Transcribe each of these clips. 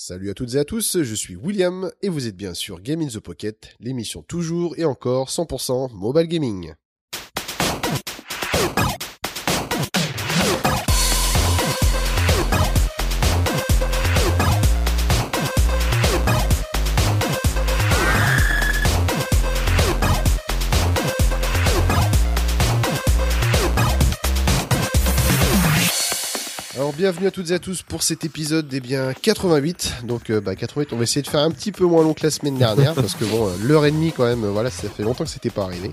Salut à toutes et à tous, je suis William et vous êtes bien sur Game in the Pocket, l'émission toujours et encore 100% mobile gaming. Bienvenue à toutes et à tous pour cet épisode des bien 88. Donc euh, bah 88, on va essayer de faire un petit peu moins long que la semaine dernière parce que bon, euh, l'heure et demie quand même, euh, voilà, ça fait longtemps que c'était pas arrivé.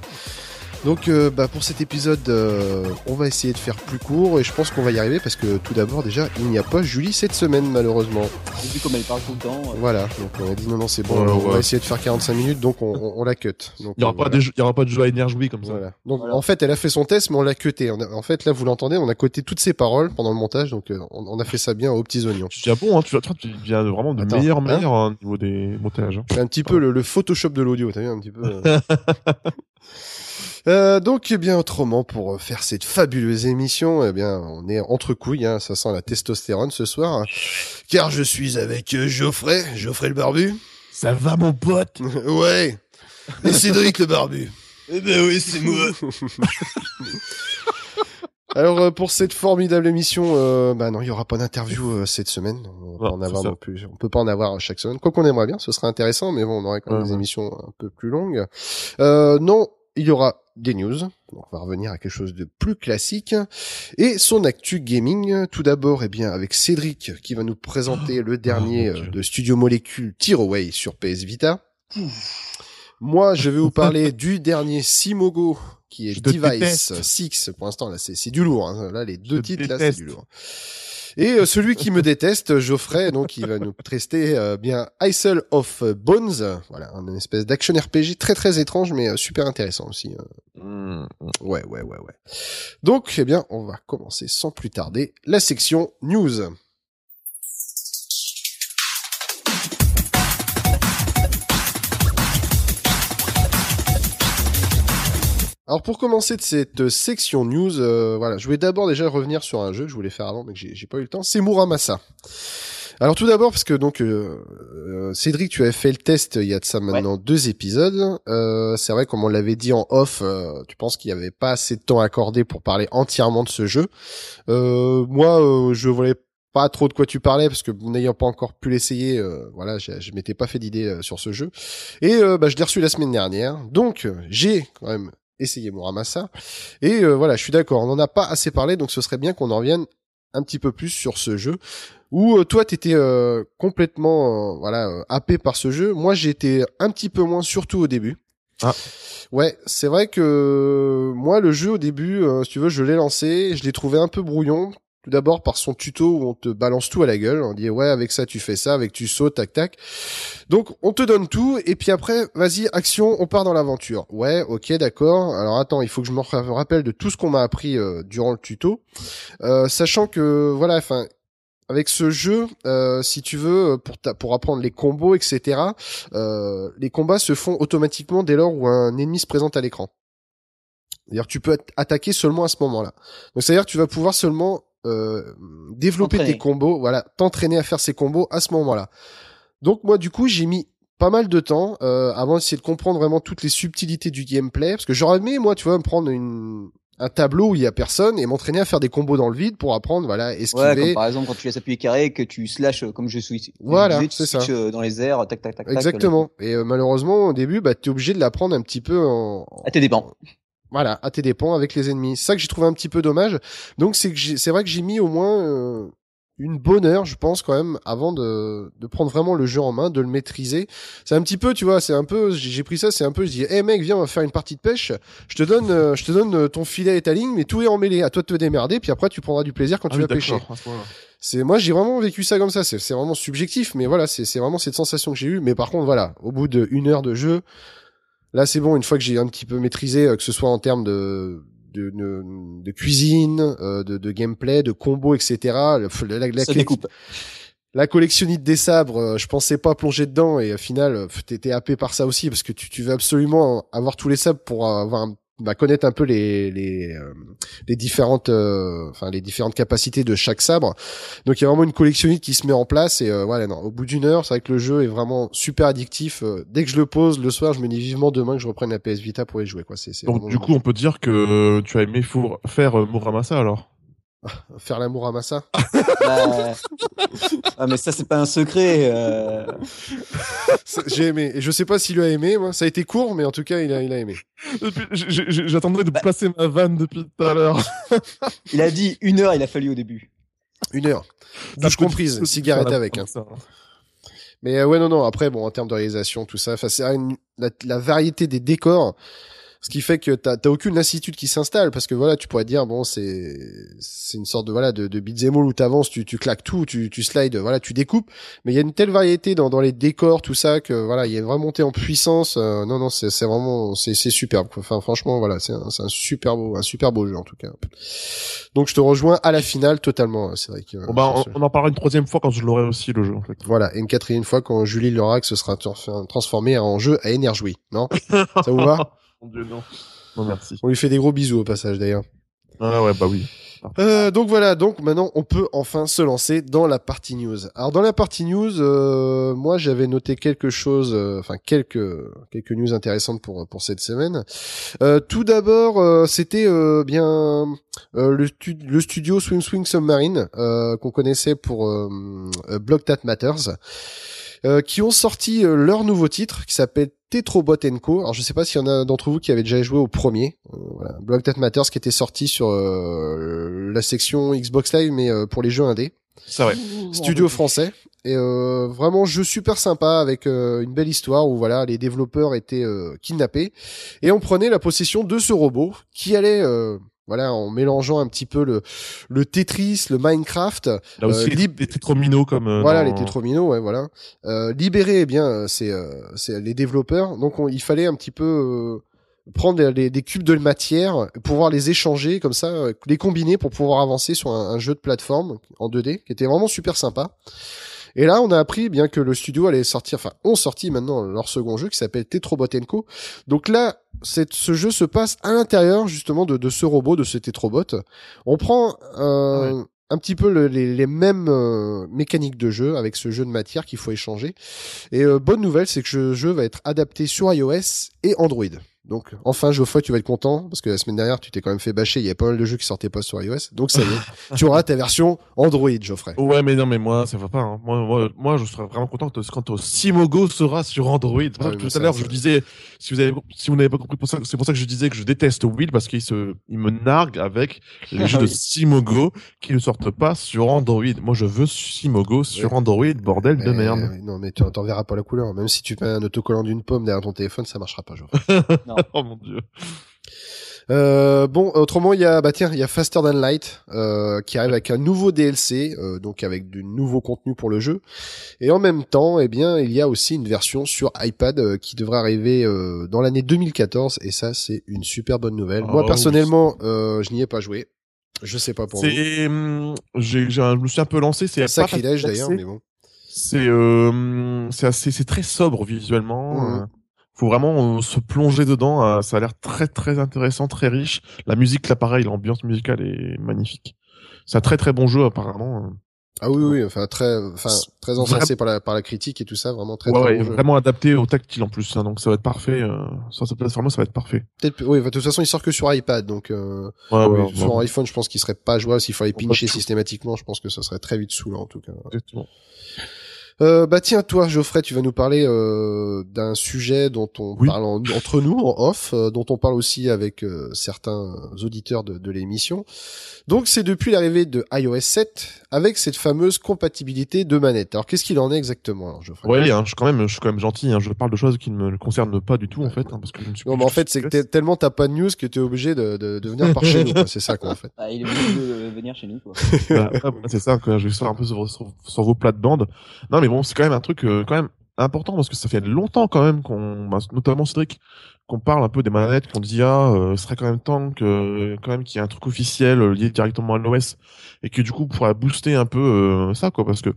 Donc euh, bah, pour cet épisode, euh, on va essayer de faire plus court et je pense qu'on va y arriver parce que tout d'abord déjà, il n'y a pas Julie cette semaine malheureusement. J'ai vu comme elle parle tout le temps. euh, Voilà, donc on a dit non non c'est bon, on va essayer de faire 45 minutes donc on, on- on la cut. Donc, Il y aura euh, voilà. aura pas de à énergie comme ça. Voilà. Donc Voilà. en fait, elle a fait son test, mais on l'a cuté. On a- En fait, là, vous l'entendez, on a coté toutes ses paroles pendant le montage, donc euh, on, on a fait ça bien aux petits oignons. Tu bon, hein, tu, tu deviens vraiment de Attends, meilleur hein meilleur hein, au niveau des montages. hein. C'est un petit peu le, le Photoshop de l'audio, t'as vu un petit peu. euh. Donc, eh bien, autrement, pour euh, faire cette fabuleuse émission, eh bien, on est entre couilles, hein, ça sent la testostérone ce soir, hein, car je suis avec euh, Geoffrey, Geoffrey le barbu. Ça va mon pote? Ouais. Et Cédric le barbu. Eh ben oui, c'est moi. Alors euh, pour cette formidable émission, euh, bah non, il y aura pas d'interview euh, cette semaine. On en avoir non plus. On peut pas en avoir chaque semaine. Quoi qu'on aimerait bien, ce serait intéressant, mais bon, on aurait quand même Ouais, des ouais. émissions un peu plus longues. Euh, non, il y aura des news. On va revenir à quelque chose de plus classique et son actu gaming. Tout d'abord, eh bien avec Cédric qui va nous présenter le dernier Oh, mon euh, de Studio Molecule Tearaway sur PS Vita. Moi, je vais vous parler du dernier Simogo qui est Device déteste. 6. Pour l'instant, là, c'est du lourd. hein. Là, les deux titres, là, c'est du lourd. Et euh, celui qui me déteste, Geoffrey, donc il va nous tester euh, bien Isle of Bones, voilà, un espèce d'action RPG très très étrange mais euh, super intéressant aussi. euh. Mmh. Ouais, ouais, ouais, ouais. Donc, eh bien, on va commencer sans plus tarder la section news. Alors pour commencer de cette section news, euh, voilà, je voulais d'abord déjà revenir sur un jeu que je voulais faire avant mais que j'ai pas eu le temps, c'est Muramasa. Alors tout d'abord parce que donc euh, euh, Cédric, tu avais fait le test il y a de ça maintenant deux épisodes. Euh, c'est vrai comme on l'avait dit en off, euh, tu penses qu'il y avait pas assez de temps accordé pour parler entièrement de ce jeu. Euh, moi, euh, je voulais pas trop de quoi tu parlais parce que n'ayant pas encore pu l'essayer, euh, voilà, je, je m'étais pas fait d'idée euh, sur ce jeu. Et euh, bah, je l'ai reçu la semaine dernière, donc euh, j'ai quand même essayé Muramasa. Et euh, voilà, je suis d'accord, on n'en a pas assez parlé, donc ce serait bien qu'on en revienne un petit peu plus sur ce jeu. Où euh, toi, t'étais euh, complètement, euh, voilà, euh, happé par ce jeu. Moi, été un petit peu moins, surtout au début. Ah. Ouais, c'est vrai que moi, le jeu au début, euh, si tu veux, je l'ai lancé, je l'ai trouvé un peu brouillon. Tout d'abord par son tuto où on te balance tout à la gueule. On dit ouais avec ça tu fais ça, avec tu sautes, tac tac. Donc on te donne tout et puis après vas-y action, on part dans l'aventure. Ouais ok d'accord. Alors attends il faut que je me rappelle de tout ce qu'on m'a appris euh, durant le tuto, Euh, sachant que voilà enfin avec ce jeu, euh, si tu veux, pour, pour apprendre les combos, etc., les combats se font automatiquement dès lors où un ennemi se présente à l'écran. C'est-à-dire tu peux attaqué seulement à ce moment-là. Donc c'est-à-dire tu vas pouvoir seulement développer T'entraîner. tes combos, voilà, t'entraîner à faire ces combos à ce moment-là. Donc moi du coup j'ai mis pas mal de temps euh, avant d'essayer de comprendre vraiment toutes les subtilités du gameplay, parce que j'aurais aimé moi tu vois me prendre une un tableau où il y a personne et m'entraîner à faire des combos dans le vide pour apprendre voilà esquiver. Ouais, comme par exemple quand tu laisses appuyer carré, que tu slash euh, comme je suis. Voilà, c'est ça. euh, dans les airs, tac tac tac. tac, Exactement. Et euh, malheureusement, au début, bah, t'es obligé de l'apprendre un petit peu en, euh, À tes dépens. Voilà, à tes dépens avec les ennemis. C'est ça que j'ai trouvé un petit peu dommage. Donc c'est que c'est vrai que j'ai mis au moins euh, une bonne heure, je pense quand même, avant de, de prendre vraiment le jeu en main, de le maîtriser. C'est un petit peu, tu vois, c'est un peu, j'ai pris ça, c'est un peu, je dis, hey mec, viens, on va faire une partie de pêche. Je te donne, euh, je te donne euh, ton filet et ta ligne, mais tout est emmêlé. À toi de te démerder, puis après tu prendras du plaisir quand Ah tu oui, vas pêcher. C'est moi j'ai vraiment vécu ça comme ça. C'est vraiment subjectif, mais voilà, c'est c'est vraiment cette sensation que j'ai eue. Mais par contre, voilà, au bout d'une heure de jeu, là c'est bon. Une fois que j'ai un petit peu maîtrisé, euh, que ce soit en termes de de, de, de cuisine, euh, de, de gameplay, de combo, etc. La, la, la, Ça découpe. la collectionnite des sabres, euh, je pensais pas plonger dedans et au final, t'étais happé par ça aussi parce que tu, tu veux absolument avoir tous les sabres pour avoir un bah, connaître un peu les les euh, les différentes euh, enfin les différentes capacités de chaque sabre. Donc il y a vraiment une collectionnite qui se met en place et euh, voilà non, au bout d'une heure, c'est vrai que le jeu est vraiment super addictif. Euh, dès que je le pose le soir, je me dis vivement demain que je reprenne la PS Vita pour y jouer quoi. C'est Donc du coup, on peut dire que tu as aimé faire euh, Muramasa alors? Faire l'amour à Massa. Bah, Ah, mais ça, c'est pas un secret. euh. J'ai aimé et je sais pas s'il a aimé moi. Ça a été court mais en tout cas il a il a aimé. Depuis- j- j- j- J'attendais de placer ma vanne depuis tout à l'heure. Il a dit une heure, il a fallu au début. Une heure. Douche comprise, cigarette avec. Hein. ça. Mais euh, ouais, non, non. Après, bon, en termes de réalisation, tout ça, enfin, c'est une- la, la variété des décors, ce qui fait que t'as t'as aucune lassitude qui s'installe, parce que voilà, tu pourrais dire bon, c'est c'est une sorte de voilà de, de beat'em all où t'avances, tu tu claques tout, tu tu slides, voilà, tu découpes. Mais il y a une telle variété dans dans les décors, tout ça, que voilà, il y a une vraie montée en puissance. euh, non, non, c'est c'est vraiment c'est c'est superbe. quoi. Enfin, franchement, voilà, c'est un c'est un super beau un super beau jeu en tout cas. Donc, je te rejoins à la finale totalement. C'est vrai que Bon, bah, on, on en parlera une troisième fois quand je l'aurai aussi le jeu en fait. voilà, et une quatrième fois quand Julie Lorax se sera tra- transformé en jeu à énergie, non? Ça vous va? Mon Dieu non. Non merci. On lui fait des gros bisous au passage d'ailleurs. Ah ouais bah oui. Euh, donc voilà, donc maintenant on peut enfin se lancer dans la partie news. Alors dans la partie news, euh, moi j'avais noté quelque chose, euh, enfin quelques quelques news intéressantes pour pour cette semaine. Euh, tout d'abord, euh, c'était euh, bien euh, le, stu- le studio Swing Swing Submarine euh, qu'on connaissait pour euh, euh, Block That Matters. Euh, qui ont sorti euh, leur nouveau titre qui s'appelle Tetrobot Co. Alors je sais pas s'il y en a d'entre vous qui avaient déjà joué au premier. Euh, voilà, Block That Matters qui était sorti sur euh, la section Xbox Live mais euh, pour les jeux indés. Ça ouais. Studio français et euh, vraiment jeu super sympa avec euh, une belle histoire où voilà les développeurs étaient euh, kidnappés et on prenait la possession de ce robot qui allait euh, voilà en mélangeant un petit peu le le Tetris, le Minecraft, Là aussi Euh, les, tétrominos comme. euh, voilà dans- les tétrominos ouais voilà. Euh, libérer eh bien euh, c'est euh, c'est les développeurs. Donc on- il fallait un petit peu euh, prendre des, des- cubes de matière pouvoir les échanger comme ça les combiner pour pouvoir avancer sur un, un jeu de plateforme en 2D qui était vraiment super sympa. Et là on a appris eh bien que le studio allait sortir enfin ont sorti maintenant leur second jeu qui s'appelle Tetrobot Co. Donc là ce jeu se passe à l'intérieur justement de, de ce robot de ce Tetrobot on prend euh, un petit peu le- les, les mêmes euh, mécaniques de jeu avec ce jeu de matière qu'il faut échanger. Et euh, bonne nouvelle, c'est que ce jeu va être adapté sur iOS et Android. Donc enfin Geoffroy, tu vas être content parce que la semaine dernière tu t'es quand même fait bâcher. Il y a pas mal de jeux qui sortaient pas sur iOS. Donc ça y est, tu auras ta version Android, Geoffrey. Ouais, mais non, mais moi, ça va pas. Hein. Moi, moi, moi, je serais vraiment content quand, quand Simogo sera sur Android. Ah tout à l'heure, je disais, si vous avez, si vous n'avez pas compris, pour ça, c'est pour ça que je disais que je déteste Will parce qu'il se, il me nargue avec les jeux de. Simogo qui ne sortent pas sur Android. Moi, je veux Simogo sur Android, bordel de Mais- merde. Non mais tu t'en verras pas la couleur. Même si tu mets un autocollant d'une pomme derrière ton téléphone, ça marchera pas, Geoffrey. oh mon dieu. Euh, bon, autrement, il y a, bah tiens, il y a Faster Than Light euh, qui arrive avec un nouveau DLC, euh, donc avec du nouveau contenu pour le jeu. Et en même temps, eh bien, il y a aussi une version sur iPad euh, qui devrait arriver euh, dans l'année 2014. Et ça, c'est une super bonne nouvelle. Moi, Oh, personnellement, euh, je n'y ai pas joué. Je sais pas pour vous. C'est, j'ai, je me suis un peu lancé. C'est Un sacrilège d'ailleurs, mais bon. C'est, c'est assez, c'est très sobre visuellement. Mhm. Faut vraiment euh, se plonger dedans. euh, ça a l'air très très intéressant, très riche. La musique, là, pareil, l'ambiance musicale est magnifique. C'est un très très bon jeu apparemment. euh. Ah oui, oui, enfin très, enfin très Vra- encensé par la par la critique et tout ça, vraiment très, Ouais, très ouais, bon jeu. vraiment adapté au tactile en plus. hein, donc ça va être parfait. Euh, sur cette plateforme, ça va être parfait. Peut-être, oui, de toute façon, il sort que sur iPad, donc euh, Ouais, oui, ouais, sur iPhone, je pense qu'il serait pas jouable s'il fallait pincher systématiquement. Je pense que ça serait très vite saoulant en tout cas. exactement. Euh, bah tiens, toi, Geoffrey, tu vas nous parler euh, d'un sujet dont on Oui. parle en- entre nous en off, euh, dont on parle aussi avec euh, certains auditeurs de, de l'émission. Donc, c'est depuis l'arrivée de iOS 7 avec cette fameuse compatibilité de manette. Alors, qu'est-ce qu'il en est exactement, alors, Geoffrey? Ouais, hein, je suis quand même, je suis quand même gentil. Hein, je parle de choses qui ne me concernent pas du tout en fait, hein, parce que je me suis Non, mais en fait, c'est que tellement t'as pas de news que t'es obligé de, de, de venir par chez nous. quoi. C'est ça, quoi, en fait. Ah, il est obligé de venir chez nous, quoi. Bah, bah, c'est ça que je vais faire un peu sur, sur, sur vos plates-bandes. Non, mais bon, c'est quand même un truc euh, quand même important parce que ça fait longtemps quand même qu'on, bah, notamment Cédric, qu'on parle un peu des manettes, qu'on dit ah, euh, ce serait quand même temps que quand même qu'il y ait un truc officiel euh, lié directement à l'OS et que du coup pourra booster un peu ça quoi, parce que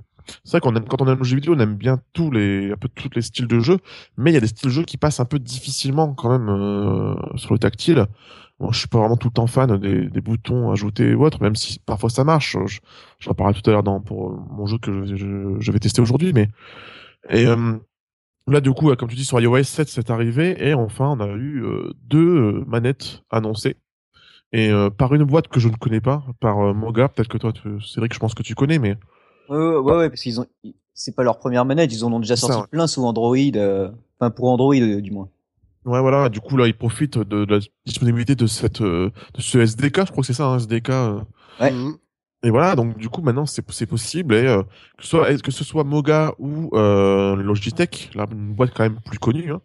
c'est vrai qu'on aime quand on aime le jeu vidéo, on aime bien tous les un peu tous les styles de jeu, mais il y a des styles de jeu qui passent un peu difficilement quand même euh, sur le tactile. Bon, je suis pas vraiment tout le temps fan des, des boutons ajoutés ou autres, même si parfois ça marche. Je, je reparlerai tout à l'heure dans pour mon jeu que je, je, je vais tester aujourd'hui, mais et euh, là du coup, comme tu dis sur iOS 7, c'est arrivé et enfin on a eu euh, deux euh, manettes annoncées et euh, par une boîte que je ne connais pas, par euh, Moga. Peut-être que toi, tu- Cédric, je pense que tu connais, mais Ouais, ouais, ouais, ouais, parce qu'ils ont, c'est pas leur première manette, ils en ont déjà sorti ça, ouais. plein sous Android, euh, enfin pour Android euh, du moins. ouais, voilà. Du coup, là, ils profitent de, de la disponibilité de cette de ce SDK. Je crois que c'est ça, un SDK. euh, Ouais. Mhm. Et voilà, donc du coup maintenant c'est c'est possible et euh, que ce soit que ce soit Moga ou euh, Logitech, là une boîte quand même plus connue, hein,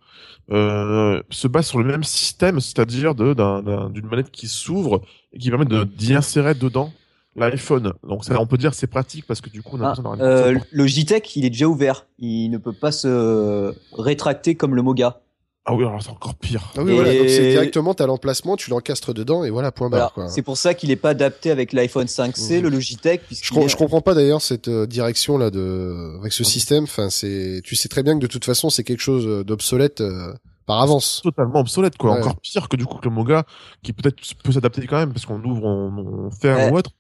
euh, se base sur le même système, c'est-à-dire de d'un- d'un- d'une manette qui s'ouvre et qui permet de d'y insérer dedans l'iPhone. Donc ça, on peut dire c'est pratique parce que du coup on a Ah, besoin d'avoir euh, console Logitech, il est déjà ouvert, il ne peut pas se rétracter comme le Moga. Ah oui, alors c'est encore pire. Ah oui, Et- voilà, donc c'est directement, t'as l'emplacement, tu l'encastres dedans et voilà, point Voilà. barre, quoi. C'est pour ça qu'il n'est pas adapté avec l'iPhone 5C, Mhm. le Logitech, Je, est- je comprends pas d'ailleurs cette euh, direction là de avec ce système. Enfin, c'est, tu sais très bien que de toute façon c'est quelque chose euh, d'obsolète euh, par avance. Totalement obsolète, quoi. Ouais. Encore pire que du coup que le Moga, qui peut-être peut s'adapter quand même parce qu'on ouvre, on, on ferme Ouais. ou autre.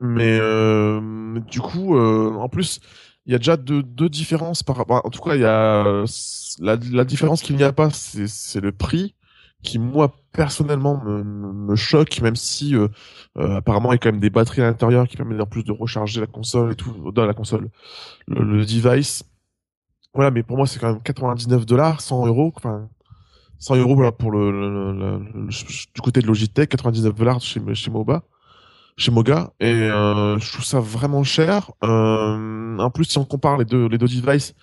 Mais euh, du coup, euh, en plus, il y a déjà deux, deux différences par rapport. En tout cas, il y a euh, la, la différence qu'il n'y a pas, c'est le prix qui moi personnellement me, me choque, même si euh, euh, apparemment il y a quand même des batteries à l'intérieur qui permettent en plus de recharger la console et tout dans la console, le, le device. Voilà, mais pour moi c'est quand même 99 dollars, 100 euros, enfin 100 euros voilà, pour le- le- le- du côté de Logitech, 99 dollars chez chez Moba, chez Moga, et euh, je trouve ça vraiment cher. Euh, en plus, si on compare les deux les deux devices,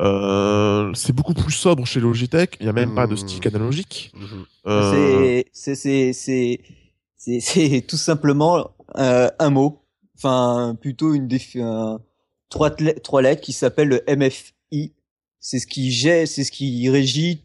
euh, c'est beaucoup plus sobre chez Logitech. Il y a même pas de Mmh. stick analogique. Mhm. Euh, c'est, c'est, c'est, c'est, tout simplement euh, un mot, enfin plutôt une défi- un- trois, trois lettres qui s'appelle le MFI. C'est ce qui gère, c'est ce qui régit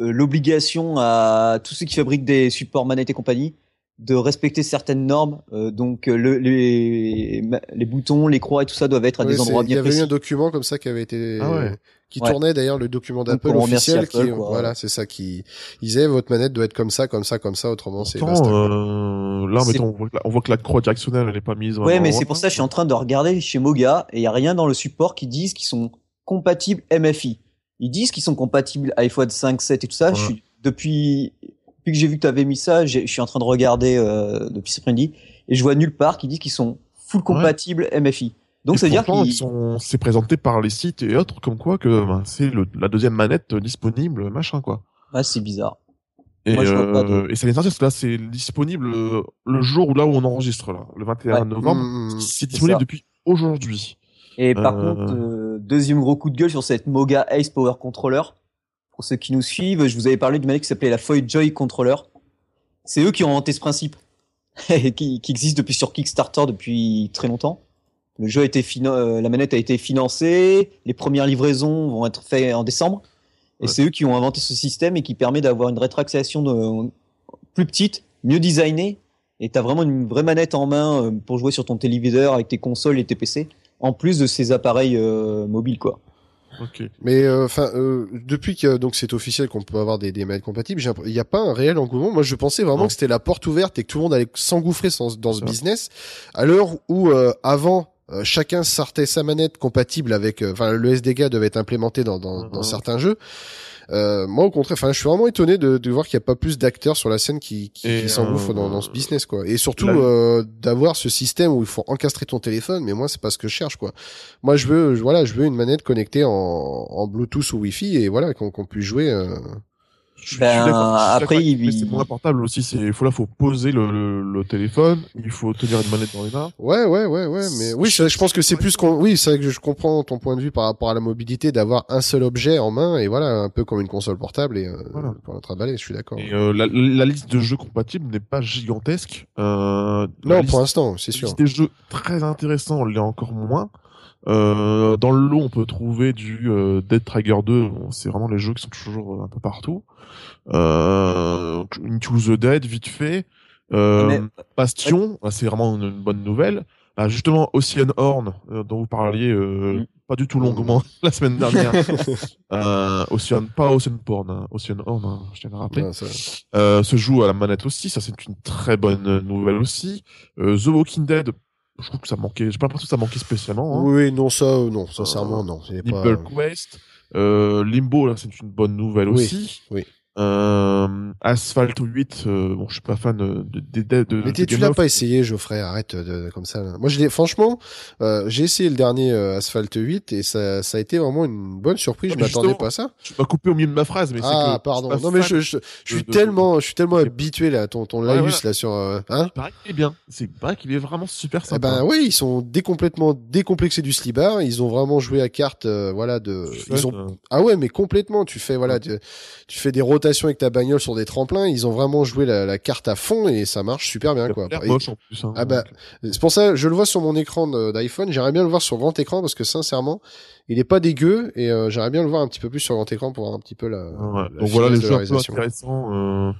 euh, l'obligation à tous ceux qui fabriquent des supports manettes et compagnie de respecter certaines normes. Euh, donc euh, le, les, les boutons, les croix et tout ça doivent être à Ouais, des endroits Il y bien avait eu précis. un document comme ça qui avait été, Ah ouais. qui Ouais. tournait d'ailleurs le document d'Apple officiel, qui, quoi. voilà, c'est ça qui, ils disaient votre manette doit être comme ça, comme ça, comme ça, autrement c'est euh, là, mettons, on voit, que la, on voit que la croix directionnelle, elle est pas mise. Ouais, mais c'est pour ça que je suis en train de regarder chez Moga et il y a rien dans le support qui disent qu'ils sont compatibles MFI. Ils disent qu'ils sont compatibles iPhone 5, 7 et tout ça. Ouais. Je suis depuis depuis que j'ai vu que tu avais mis ça, je suis en train de regarder euh, depuis cet après-midi et je vois nulle part qui disent qu'ils sont full compatibles MFI. Donc ça veut dire qu'ils ils sont, c'est présenté par les sites et autres comme quoi que ben, c'est la deuxième manette disponible, machin quoi. ah, c'est bizarre. Et, Moi, je pas de- euh, et ça vient de sortir, parce que là, c'est disponible euh, le jour où là où on enregistre là, le 21 Ouais. novembre. Mhm. C'est disponible ça. depuis aujourd'hui. Et par Euh. contre, deuxième gros coup de gueule sur cette Moga Ace Power Controller. Pour ceux qui nous suivent, je vous avais parlé d'une manette qui s'appelait la Foy Joy Controller. C'est eux qui ont inventé ce principe, qui, qui existe depuis sur Kickstarter depuis très longtemps. Le jeu a été euh, la manette a été financée, les premières livraisons vont être faites en décembre. Et Ouais. c'est eux qui ont inventé ce système et qui permet d'avoir une rétractation de, plus petite, mieux designée. Et t'as vraiment une vraie manette en main euh, pour jouer sur ton téléviseur avec tes consoles et tes PC en plus de ces appareils euh, mobiles quoi. Ok. Mais enfin, euh, depuis que donc c'est officiel qu'on peut avoir des, des manettes compatibles, il n'y a pas un réel engouement. Moi, je pensais vraiment Non. que c'était la porte ouverte et que tout le monde allait s'engouffrer sans- dans ce business. À l'heure où euh, avant euh, chacun sortait sa manette compatible avec, euh, enfin le SDK devait être implémenté dans, dans, dans Mhm. certains jeux. Euh, moi, au contraire, enfin, je suis vraiment étonné de, de voir qu'il n'y a pas plus d'acteurs sur la scène qui, qui, qui s'engouffrent euh, dans, dans ce business, quoi. Et surtout la- euh, d'avoir ce système où il faut encastrer ton téléphone. Mais moi, c'est pas ce que je cherche, quoi. Moi, je veux, je- voilà, je veux une manette connectée en, en Bluetooth ou Wi-Fi et voilà qu'on qu'on puisse jouer. Je suis- Ben, je après, il- mais c'est moins portable aussi. C'est, faut là, faut poser le, le, le téléphone. Il faut tenir une manette dans les mains. Ouais, ouais, ouais, ouais. Mais oui, Je- je, pense que c'est plus qu'on. Oui, c'est vrai que je comprends ton point de vue par rapport à la mobilité d'avoir un seul objet en main et voilà, un peu comme une console portable et euh, Voilà. pour la trimballer. Je suis d'accord. Et euh, la, la liste de jeux compatibles n'est pas gigantesque. Euh, Non, liste- pour l'instant, c'est la sûr. liste des jeux très intéressants, on l'est encore moins. Euh, dans le lot, on peut trouver du euh, Dead Trigger 2. Bon, c'est vraiment les jeux qui sont toujours euh, un peu partout. Euh, Into the Dead, vite fait. Euh, Mais- Bastion, bah, c'est vraiment une, une bonne nouvelle. bah, justement Ocean Horn euh, dont vous parliez euh, Mm. pas du tout longuement la semaine dernière. euh, Ocean, pas Ocean Porn, hein, Ocean Horn, hein, je tiens à le rappeler. Ouais, Euh, se joue à la manette aussi, ça c'est une très bonne nouvelle aussi. Euh, The Walking Dead, je trouve que ça manquait, j'ai pas l'impression que ça manquait spécialement. Hein. Oui, non, ça, euh, non, sincèrement, non. c'est pas- Quest, euh, Limbo là c'est une bonne nouvelle Oui, aussi. oui. Euh, Asphalt 8, euh, bon je suis pas fan de de de, de, de Mais tu l'as pas essayé, Geoffrey, arrête de, de- comme ça. là. Moi, je franchement, euh, j'ai essayé le dernier euh, Asphalt 8 et ça, ça a été vraiment une bonne surprise. Non, je m'attendais pas à ça. Tu m'as coupé au milieu de ma phrase, mais Ah, que pardon. je suis pas Non, mais je, je, je suis de- de- tellement, je suis tellement habitué là, ton, ton Ouais, laïus là sur, euh, hein. Il paraît qu'il est bien. C'est vrai qu'il est vraiment super Eh sympa. ben oui, ils sont complètement décomplexés du slibard. Ils ont vraiment joué à carte, euh, voilà, de. Ils ont euh, Ah ouais, mais complètement. Tu fais voilà, tu, tu fais des avec ta bagnole sur des tremplins. Ils ont vraiment joué la, la carte à fond et ça marche super bien quoi. Et- moche en plus. Hein, Ah bah, c'est pour ça, je le vois sur mon écran d'iPhone. J'aimerais bien le voir sur grand écran parce que sincèrement, il est pas dégueu et euh, j'aimerais bien le voir un petit peu plus sur grand écran pour voir un petit peu la. Ouais. la Donc voilà les jeux intéressants euh,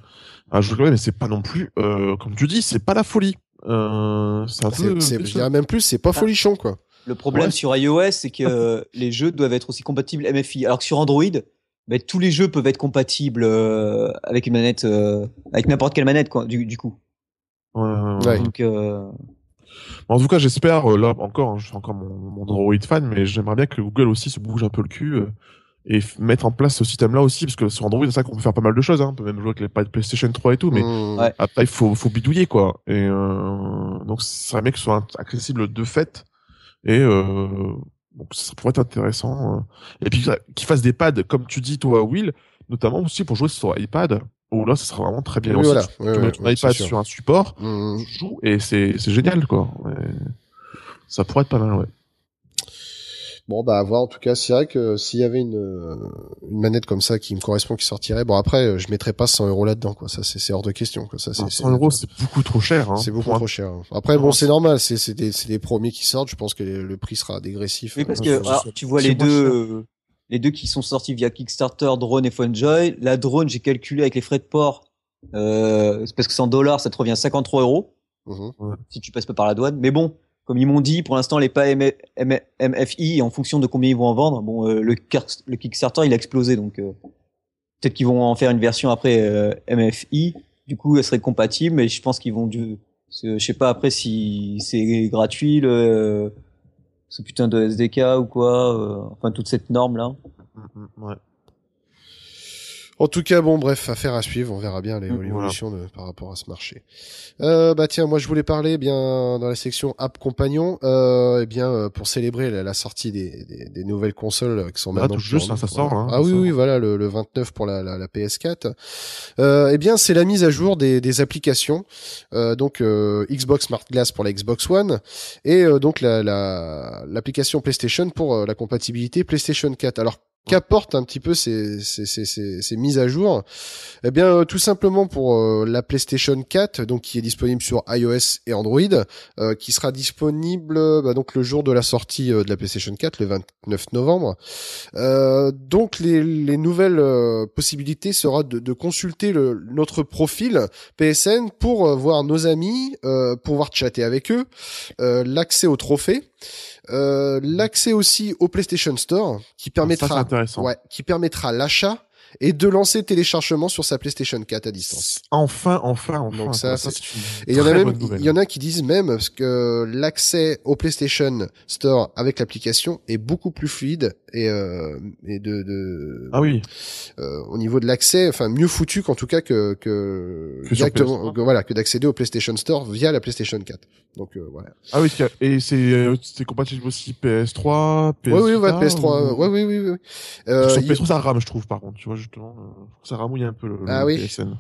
à jouer, mais c'est pas non plus, euh, comme tu dis, c'est pas la folie. Euh, c'est je dirais même plus, c'est pas folichon quoi. Le problème Ouais. sur iOS, c'est que les jeux doivent être aussi compatibles MFI. Alors que sur Android, bah, tous les jeux peuvent être compatibles euh, avec une manette, euh, avec n'importe quelle manette, quoi, du, du coup. Ouais, ouais, ouais. Donc, euh, En tout cas, j'espère, là encore, hein, je suis encore mon, mon Android fan, mais j'aimerais bien que Google aussi se bouge un peu le cul euh, et mettre en place ce système-là aussi, parce que sur Android, c'est ça qu'on peut faire pas mal de choses, hein. on peut même jouer avec les PlayStation 3 et tout, mais Mmh. Ouais. après il faut, faut bidouiller quoi. Et euh, donc, ça serait bien que ce soit accessible de fait, et euh, donc ça pourrait être intéressant. euh. Et puis qu'ils fassent des pads, comme tu dis toi, Will, notamment aussi pour jouer sur iPad. Où là, ça serait vraiment très bien Oui, aussi. voilà. Tu, Ouais, tu ouais, mets ton ouais, iPad sur un support, Mmh. tu joues et c'est c'est génial quoi. Ça pourrait être pas mal ouais. Bon bah à voir. En tout cas c'est vrai que s'il y avait une, euh, une manette comme ça qui me correspond qui sortirait bon après euh, je mettrais pas 100 euros là-dedans quoi. Ça c'est hors de question quoi. Ça c'est Alors, c'est- 100 euros c'est beaucoup trop cher. Hein, c'est beaucoup un- trop cher après bon Non, c'est c'est- normal. C'est c'est des c'est des premiers qui sortent. Je pense que le prix sera dégressif oui, parce Euh, que alors, tu vois les deux, euh, les deux qui sont sortis via Kickstarter, Drone et Funjoy. La Drone, j'ai calculé avec les frais de port, euh, c'est parce que c'est en dollars, ça te revient 53 euros. Mhm. si tu passes pas par la douane. Mais bon, comme ils m'ont dit, pour l'instant, les pas M- MFI, en fonction de combien ils vont en vendre, bon, euh, le, Kickstarter, il a explosé, donc euh, peut-être qu'ils vont en faire une version après euh, MFI. Du coup, elle serait compatible, mais je pense qu'ils vont du, je sais pas après si c'est gratuit le ce putain de SDK ou quoi, euh, enfin toute cette norme là. Mm, mm, ouais. En tout cas, bon, bref, affaire à suivre. On verra bien l'évo- l'évolution par rapport à ce marché. Euh, bah tiens, moi je voulais parler bien dans la section App Compagnon, euh, eh bien euh, pour célébrer la, la sortie des, des, des nouvelles consoles euh, qui sont Ah, maintenant tout juste, hein, ça sort, hein, ah ça oui, sort. oui, voilà le, le 29 pour la, la, la PS4. Euh, eh bien, c'est la mise à jour des, des applications. Euh, donc Xbox Smart Glass pour la Xbox One et euh, donc la la- l'application PlayStation pour la compatibilité PlayStation 4. Alors qu'apportent un petit peu ces, ces, ces, ces, mises à jour. Eh bien, euh, tout simplement pour euh, la PlayStation 4, donc qui est disponible sur iOS et Android, euh, qui sera disponible euh, bah, donc le jour de la sortie euh, de la PlayStation 4, le 29 novembre. Donc les, les nouvelles possibilités sera de, de consulter le, notre profil PSN pour voir nos amis, euh, pouvoir chatter avec eux, l'accès aux trophées, euh, l'accès aussi au PlayStation Store qui c'est permettra ouais, qui permettra l'achat et de lancer le téléchargement sur sa PlayStation 4 à distance. Enfin, enfin, enfin. Donc ça, une Et il y en a même, il y en a qui disent même parce que l'accès au PlayStation Store avec l'application est beaucoup plus fluide et, euh, et de, de Ah oui. euh, au niveau de l'accès, enfin mieux foutu qu'en tout cas que que, Que directement, PS3. que, voilà, que d'accéder au PlayStation Store via la PlayStation 4. Donc euh, voilà. Ah oui, et c'est euh, c'est compatible aussi PS3, PS. Ouais, oui, ouais, PS3, ou- ouais, oui, oui, oui. Euh, Sur il- PS3, ça rame, je trouve, par contre. Tu vois, justement, euh, ça ramouille un peu le, Ah le oui. PSN.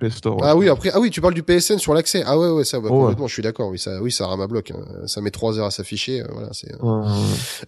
PS Store. Ah oui, après, ah oui, tu parles du PSN sur l'accès. Ah ouais, ouais, ça, bah, Oh, ouais. complètement, je suis d'accord. Oui, ça, oui, ça rame à bloc. hein. Ça met trois heures à s'afficher. euh, voilà, c'est. Ouais, ouais, ouais.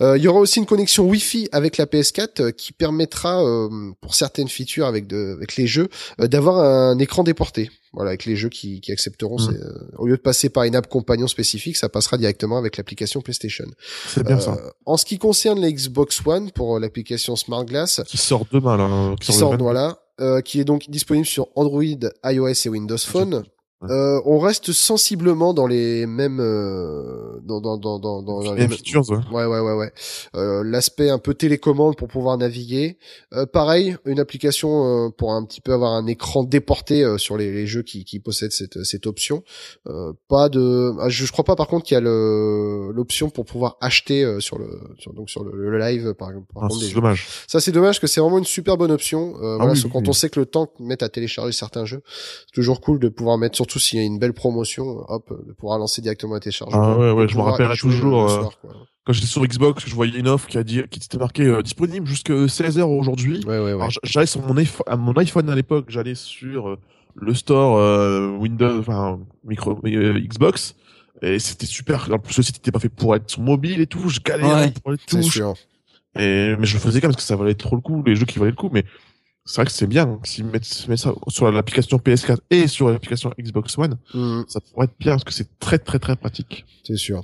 Euh, il y aura aussi une connexion Wi-Fi avec la PS4 euh, qui permettra, euh, pour certaines features avec de, avec les jeux, euh, d'avoir un écran déporté. Voilà, avec les jeux qui, qui accepteront. Mm. euh, au lieu de passer par une app compagnon spécifique, ça passera directement avec l'application PlayStation. C'est bien ça. En ce qui concerne la Xbox One pour l'application Smart Glass, Qui sort demain, là. qui sort 22. voilà, euh, qui est donc disponible sur Android, iOS et Windows Phone. Euh, on reste sensiblement dans les mêmes euh, dans dans dans dans, dans les Les mêmes- features, ouais. Ouais, ouais, ouais, ouais. Euh, L'aspect un peu télécommande pour pouvoir naviguer. Euh, pareil, une application euh, pour un petit peu avoir un écran déporté euh, sur les, les jeux qui, qui possèdent cette, cette option. Euh, pas de, ah, je, je crois pas par contre qu'il y a le- l'option pour pouvoir acheter euh, sur le sur, donc sur le, le live par, par Ah, c'est jeux. dommage. Ça c'est dommage que c'est vraiment une super bonne option. Euh, voilà, oui, sauf oui, quand oui. on sait que le temps que met à télécharger certains jeux, c'est toujours cool de pouvoir mettre, surtout s'il y a une belle promotion, hop, de pouvoir lancer directement un téléchargement. Ah ouais, ouais, je me rappellerai toujours, euh, soir. Quand j'étais sur Xbox, je voyais une offre qui a dit, qui était marquée euh, disponible jusque 16h aujourd'hui. Ouais, ouais, ouais. J'allais sur mon iPhone, à mon iPhone à l'époque, j'allais sur euh, le store euh, Windows, enfin micro euh, Xbox, et c'était super. En plus, le site n'était pas fait pour être sur mobile et tout. Je galérais Ouais, pour les C'est touches. sûr. Et mais je le faisais quand même parce que ça valait trop le coup, les jeux qui valaient le coup. Mais c'est vrai que c'est bien hein, s'ils mettent, mettent ça sur l'application PS4 et sur l'application Xbox One, Mhm. ça pourrait être bien parce que c'est très très très pratique. C'est sûr.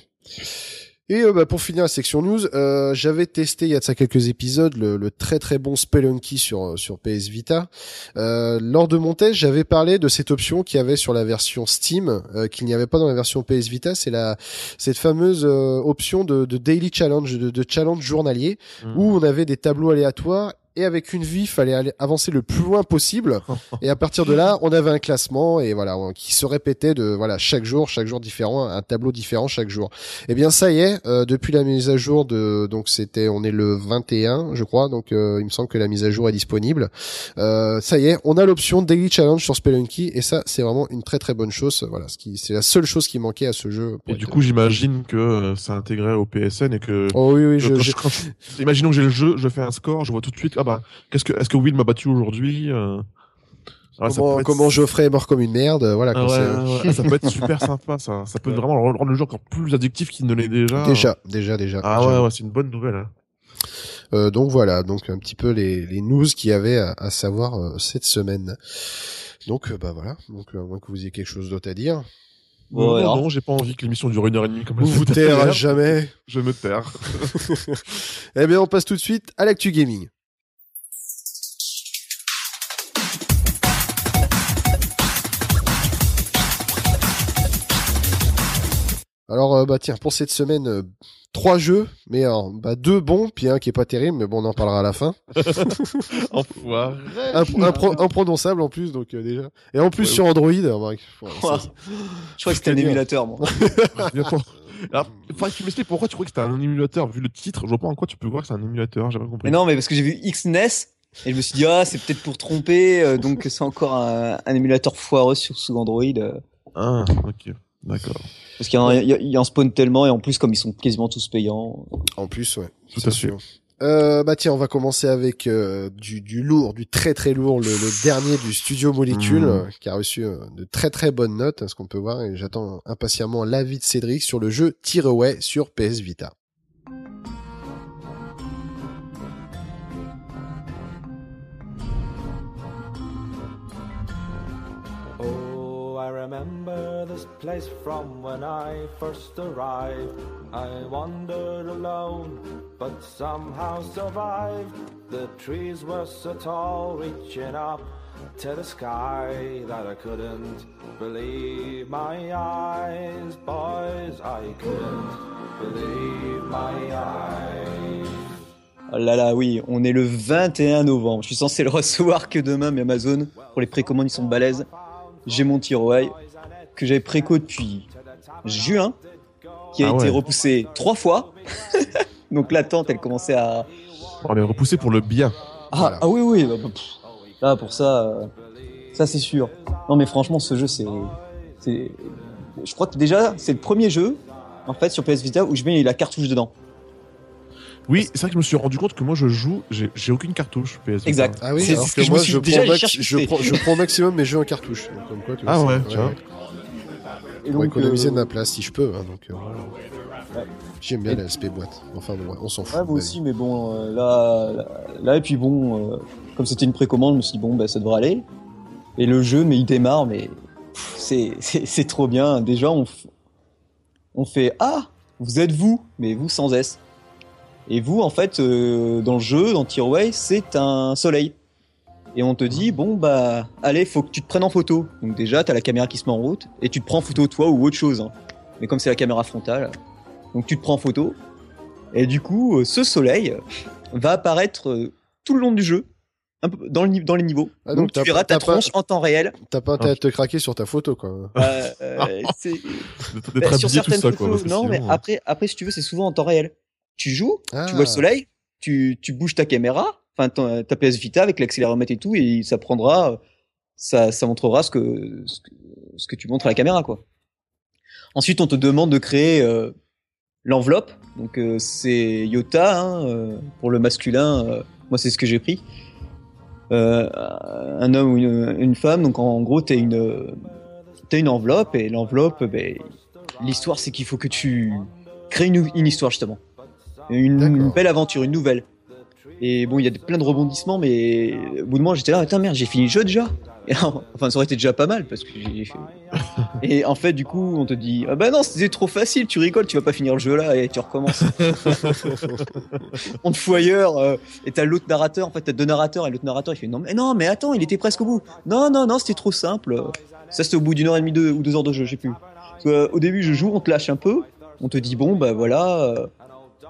Et euh, bah, pour finir la section news, euh, j'avais testé il y a de ça quelques épisodes le, le très très bon Spelunky sur euh, sur PS Vita. Euh, lors de mon test, j'avais parlé de cette option qu'il y avait sur la version Steam, euh, qu'il n'y avait pas dans la version PS Vita. C'est la cette fameuse euh, option de, de daily challenge, de, de challenge journalier, où on avait des tableaux aléatoires et avec une vie, fallait aller avancer le plus loin possible. Et à partir de là, on avait un classement et voilà qui se répétait de voilà chaque jour, chaque jour différent, un tableau différent chaque jour. Eh bien ça y est, euh, depuis la mise à jour de donc c'était on est le 21 je crois donc euh, il me semble que la mise à jour est disponible. Euh, ça y est, on a l'option Daily Challenge sur Spelunky et ça c'est vraiment une très très bonne chose. Voilà, ce qui c'est la seule chose qui manquait à ce jeu. Et du coup, j'imagine que euh, c'est intégré au PSN et que oh oui oui, je, je- Imaginons que j'ai le jeu, je fais un score, je vois tout de suite, ah bah, qu'est-ce que, est-ce que Will m'a battu aujourd'hui euh... ah, comment, être- comment Geoffrey est mort comme une merde, voilà. Ah ouais, ouais, ça peut être super sympa, ça. Ça peut Ouais. vraiment rendre le jeu encore plus addictif qu'il ne l'est déjà. Déjà, déjà, déjà. Ah déjà. ouais, ouais, c'est une bonne nouvelle. Hein. Euh, donc voilà, donc un petit peu les, les news qu'il y avait à, à savoir euh, cette semaine. Donc euh, bah voilà, donc euh, à moins que vous ayez quelque chose d'autre à dire. Bon, non, non, j'ai pas envie que l'émission dure une heure et demie comme Vous vous tout à taire à l'heure. jamais. Je me taire. Eh bien on passe tout de suite à l'actu gaming. Alors euh, bah tiens pour cette semaine euh, trois jeux mais alors, bah deux bons puis un qui est pas terrible mais bon on en parlera à la fin Enfoiré. Impro- impro- imprononçable en plus donc euh, déjà et en plus Ouais, sur Android alors, ouais, voilà, ça, Ouah. Je crois que c'était un émulateur, moi. Alors, faudrait que tu m'expliques pourquoi tu crois que c'était un émulateur. Vu le titre, je vois pas en quoi tu peux voir que c'est un émulateur. J'ai pas compris. Mais non, mais parce que j'ai vu XNES et je me suis dit ah c'est peut-être pour tromper, euh, donc c'est encore un, un émulateur foireux sur sous Android. euh, Ah, ok. D'accord. parce qu'il y, en a- il y, y en spawn tellement et en plus comme ils sont quasiment tous payants. En plus, ouais. Tout c'est à fait. sûr. Euh, bah tiens, on va commencer avec euh, du, du lourd, du très très lourd, le, le dernier du studio Molecule, euh, qui a reçu euh, de très très bonnes notes, à ce qu'on peut voir, et j'attends impatiemment l'avis de Cédric sur le jeu Tearaway sur PS Vita. Remember this place from when I first arrived. I wandered alone, but somehow survived. The trees were so tall, reaching up to the sky, that I couldn't believe my eyes. Boys, I couldn't believe my eyes. Oh là là, oui, on est le 21 novembre. Je suis censé le recevoir que demain, mais Amazon, pour les précommandes, ils sont balèzes. J'ai mon Tearaway que j'avais préco depuis juin, qui a Ah été ouais. repoussé trois fois. Donc l'attente, elle commençait à... On est repoussé pour le bien. Ah, Voilà. ah oui, oui, bah, pff, là pour ça, euh, ça c'est sûr. Non mais franchement, ce jeu, c'est- Je crois que déjà, c'est le premier jeu, en fait, sur PS Vita où je mets la cartouche dedans. Oui, c'est vrai que je me suis rendu compte que moi je joue, j'ai j'ai aucune cartouche PS. Exact. Ah oui, C'est alors ce que, que je moi je, prends max- cherché, je, c'est- prends, je prends au maximum mes jeux en cartouche. Donc, Comme quoi, tu vois, Ah ouais, tu vois. Et Pour donc, économiser euh, de ma place si je peux. hein, donc, euh. J'aime bien la SP boîte. Enfin bon, ouais, on s'en fout. Ouais, moi aussi, mais bon, euh, là, là, là, et puis bon, euh, comme c'était une précommande, je me suis dit, bon, bah, ça devrait aller. Et le jeu, mais il démarre, mais c'est, c'est, c'est trop bien. Déjà, on, f- on fait, ah, vous êtes vous, mais vous sans S. Et vous, en fait, euh, dans le jeu, dans Tearaway, c'est un soleil. et on te dit bon bah allez faut que tu te prennes en photo. Donc déjà t'as la caméra qui se met en route et tu te prends en photo toi ou autre chose. hein. Mais comme c'est la caméra frontale, donc tu te prends en photo. Et du coup euh, ce soleil va apparaître euh, tout le long du jeu, un peu dans, le, ni- dans les niveaux. Ah, donc, donc tu verras ta pas- tronche en temps réel. T'as pas intérêt à te craquer sur ta photo, quoi. Euh, euh, c'est- bah, sur tout certaines ça, photos, non, mais après, après si tu veux c'est souvent en temps réel. Tu joues, Ah. tu vois le soleil, tu, tu bouges ta caméra, enfin ta PS Vita avec l'accéléromètre et tout, et ça prendra, ça, ça montrera ce que, ce que, ce que tu montres à la caméra, quoi. Ensuite, on te demande de créer euh, l'enveloppe. Donc euh, c'est Yota hein, euh, pour le masculin. moi, c'est ce que j'ai pris. Un homme ou une, une femme. Donc en gros, t'as une, t'as une enveloppe et l'enveloppe, ben, l'histoire, c'est qu'il faut que tu crées une, une histoire justement, une, belle aventure, une nouvelle. Et bon, il y a des- plein de rebondissements, mais au bout de moi, j'étais là, attends merde, j'ai fini le jeu déjà. Et enfin, ça aurait été déjà pas mal parce que j'ai fait. Et en fait, du coup, on te dit, ah bah non, c'était trop facile, tu rigoles, tu vas pas finir le jeu là et tu recommences. on te fout ailleurs euh, et t'as l'autre narrateur, en fait, t'as deux narrateurs et l'autre narrateur il fait non mais non mais attends, il était presque au bout. Non non non, c'était trop simple. Ça c'était au bout d'une heure et demie deux, ou deux heures de jeu, je sais plus. Parce que, euh, au début, je joue, on te lâche un peu, on te dit bon bah voilà. euh,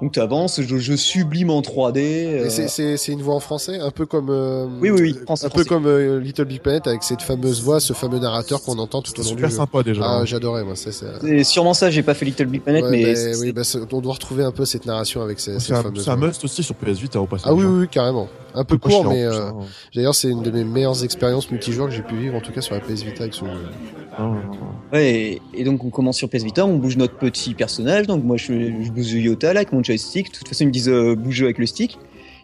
donc t'avances, je, je sublime en 3D. euh, Et c'est- c'est c'est une voix en français, un peu comme euh, Oui, oui, oui, français, un peu comme euh, Little Big Planet avec cette fameuse voix, ce fameux narrateur qu'on entend tout au long du super jeu. sympa déjà. Ah, j'adorais moi, ça c'est. Sûrement ça, j'ai pas fait Little Big Planet, Ouais, mais mais c'est- oui, bah, on doit retrouver un peu cette narration avec ces, C'est cette un, fameuse c'est un voix. must aussi sur PS8 au passage. Ah oui, hein. oui, oui, carrément. Un peu court, mais euh, hein. d'ailleurs c'est une de mes meilleures expériences multijoueurs que j'ai pu vivre, en tout cas sur la PS Vita avec ce jeu. Ah, ouais, et, et donc on commence sur PS Vita, on bouge notre petit personnage, donc moi je, je bouge Yota là avec mon joystick, de toute façon ils me disent euh, bouge avec le stick,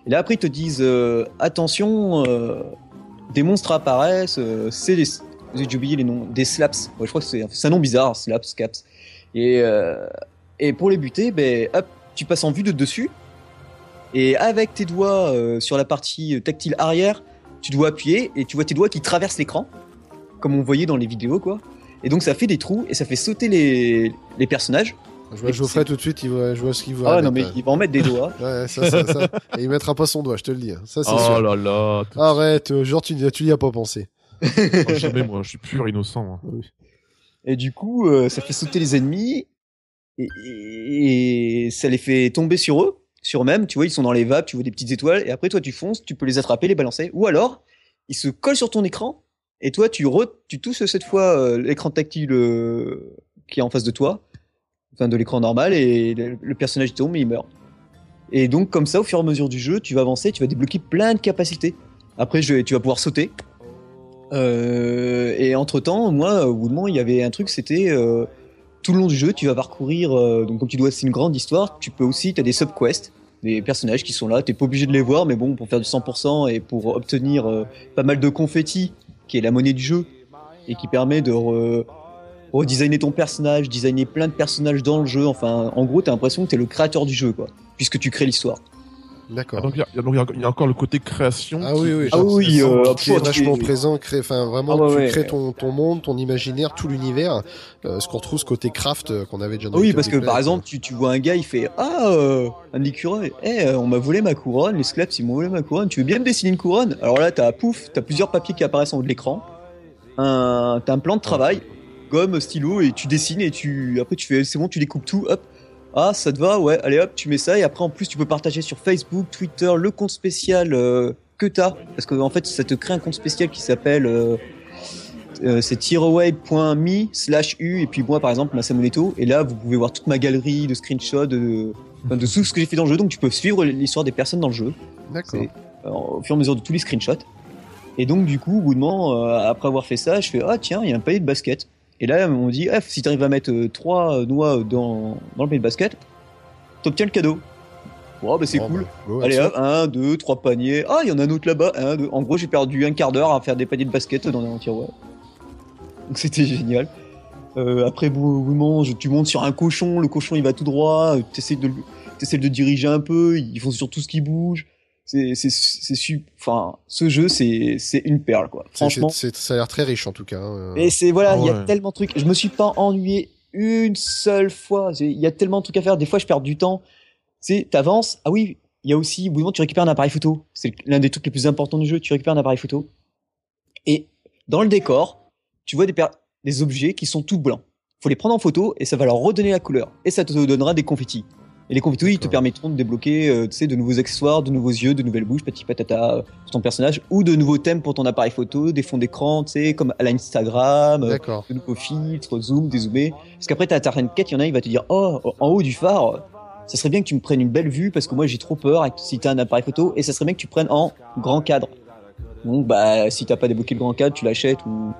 et là après ils te disent euh, attention, euh, des monstres apparaissent, c'est des, j'ai oublié les noms, des slaps, ouais, je crois que c'est un nom bizarre, slaps, caps, et, et pour les buter, ben hop, tu passes en vue de dessus, et avec tes doigts sur la partie tactile arrière, tu dois appuyer, et tu vois tes doigts qui traversent l'écran, comme on voyait dans les vidéos quoi. Et donc ça fait des trous et ça fait sauter les, les personnages. Je vois Geoffrey tout de suite, il voit, je vois ce qu'il voit. Ah non mais ouais. il va en mettre des doigts. Ouais, ça, ça, ça. Et il mettra pas son doigt, je te le dis. hein. Ça, c'est Oh sûr. là là. Arrête, euh, genre tu, n'y- tu n'y as pas pensé. Oh, jamais moi, je suis pur innocent. hein. Et du coup, euh, ça fait sauter les ennemis et, et- et ça les fait tomber sur eux, sur eux-mêmes. Tu vois, ils sont dans les vapes, tu vois des petites étoiles et après toi tu fonces, tu peux les attraper, les balancer. Ou alors, ils se collent sur ton écran et toi tu re, tu touches cette fois euh, l'écran tactile euh, qui est en face de toi, de l'écran normal et le, personnage tombe et il meurt. Et donc comme ça, au fur et à mesure du jeu, tu vas avancer, tu vas débloquer plein de capacités. Après, tu vas pouvoir sauter. Euh, et entre temps, moi, au bout de moment, il y avait un truc, c'était euh, tout le long du jeu, tu vas parcourir. euh, donc, comme tu dois, c'est une grande histoire. Tu peux aussi, tu as des subquests, des personnages qui sont là. T'es pas obligé de les voir, mais bon, pour faire du 100% et pour obtenir pas mal de confetti, qui est la monnaie du jeu, et qui permet de re- redesigner ton personnage, designer plein de personnages dans le jeu. Enfin, en gros, t'as l'impression que t'es le créateur du jeu, quoi, puisque tu crées l'histoire. Ah, D'accord. donc il y, a- donc, il y y encore le côté création. Ah oui, oui, Ah oui, c'est- euh, qui est vachement tu- présent, crée, enfin vraiment, Ah tu ouais. crées ton, ton monde, ton imaginaire, tout l'univers, euh, ce qu'on retrouve ce côté craft euh, qu'on avait déjà dans oui, parce que par exemple, tu, tu vois un gars, il fait Ah, euh, un écureuil, eh, euh, on m'a volé ma couronne, les Sclaps, ils m'ont volé ma couronne, tu veux bien me dessiner une couronne? Alors là, t'as pouf, t'as plusieurs papiers qui apparaissent en haut de l'écran, un, t'as un plan de travail, gomme, stylo, et tu dessines, et tu après tu fais C'est bon, tu découpes tout, hop. Ah, ça te va, ouais, allez hop, tu mets ça, et après en plus, tu peux partager sur Facebook, Twitter, le compte spécial euh, que t'as, parce que en fait, ça te crée un compte spécial qui s'appelle. euh, euh, c'est tireway.me slash u et puis moi par exemple ma Samoneto et là vous pouvez voir toute ma galerie de screenshots de, tout ce que j'ai fait dans le jeu donc tu peux suivre l'histoire des personnes dans le jeu D'accord. euh, au fur et à mesure de tous les screenshots et donc du coup au bout de moment euh, après avoir fait ça je fais ah tiens il y a un panier de basket et là on dit ah, si tu arrives à mettre euh, trois noix dans, dans le panier de basket t'obtiens le cadeau Bon, bah c'est Bon, cool. bah, go, Allez hop, un, deux, trois paniers. Ah, il y en a un autre là-bas. Un, deux. En gros, j'ai perdu un quart d'heure à faire des paniers de basket dans un tiroir. Donc c'était génial. Euh, après, je- tu montes sur un cochon, le cochon il va tout droit, euh, t'essaies de, de le diriger un peu, ils font sur tout ce qui bouge. C'est, c'est, c'est enfin, ce jeu, c'est, c'est une perle, quoi. C'est- Franchement. c'est- c'est- ça a l'air très riche en tout cas. hein. Et c'est voilà, il y a Ouais. tellement de trucs. Je me suis pas ennuyé une seule fois. Il y a tellement de trucs à faire. Des fois, je perds du temps. Tu sais, t'avances. Ah oui, il y a aussi, au bout moment, tu récupères un appareil photo. C'est l'un des trucs les plus importants du jeu. Tu récupères un appareil photo. Et dans le décor, tu vois des, des objets qui sont tout blancs. faut les prendre en photo et ça va leur redonner la couleur. Et ça te donnera des confettis. Et les confettis, ils te permettront de débloquer euh, tu sais, de nouveaux accessoires, de nouveaux yeux, de nouvelles bouches, petit patata pour ton personnage, ou de nouveaux thèmes pour ton appareil photo, des fonds d'écran, tu sais, comme à l'Instagram, euh, de nouveaux filtres, zoom, dézoomer. Parce qu'après, t'as certaines quêtes, il y en a, il va te dire, oh, en haut du phare, ça serait bien que tu me prennes une belle vue parce que moi j'ai trop peur si t'as un appareil photo, et ça serait bien que tu prennes en grand cadre. Donc, bah, si t'as pas débloqué le grand cadre, tu l'achètes ou,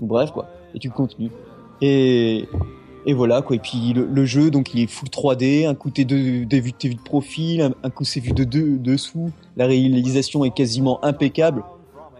ou bref, quoi. Et tu continues. Et, et voilà, quoi. Et puis, le, le jeu, donc, il est full 3D. Un coup, t'es de, t'es vues de profil. Un, un coup, c'est vu de, de dessous. La réalisation est quasiment impeccable.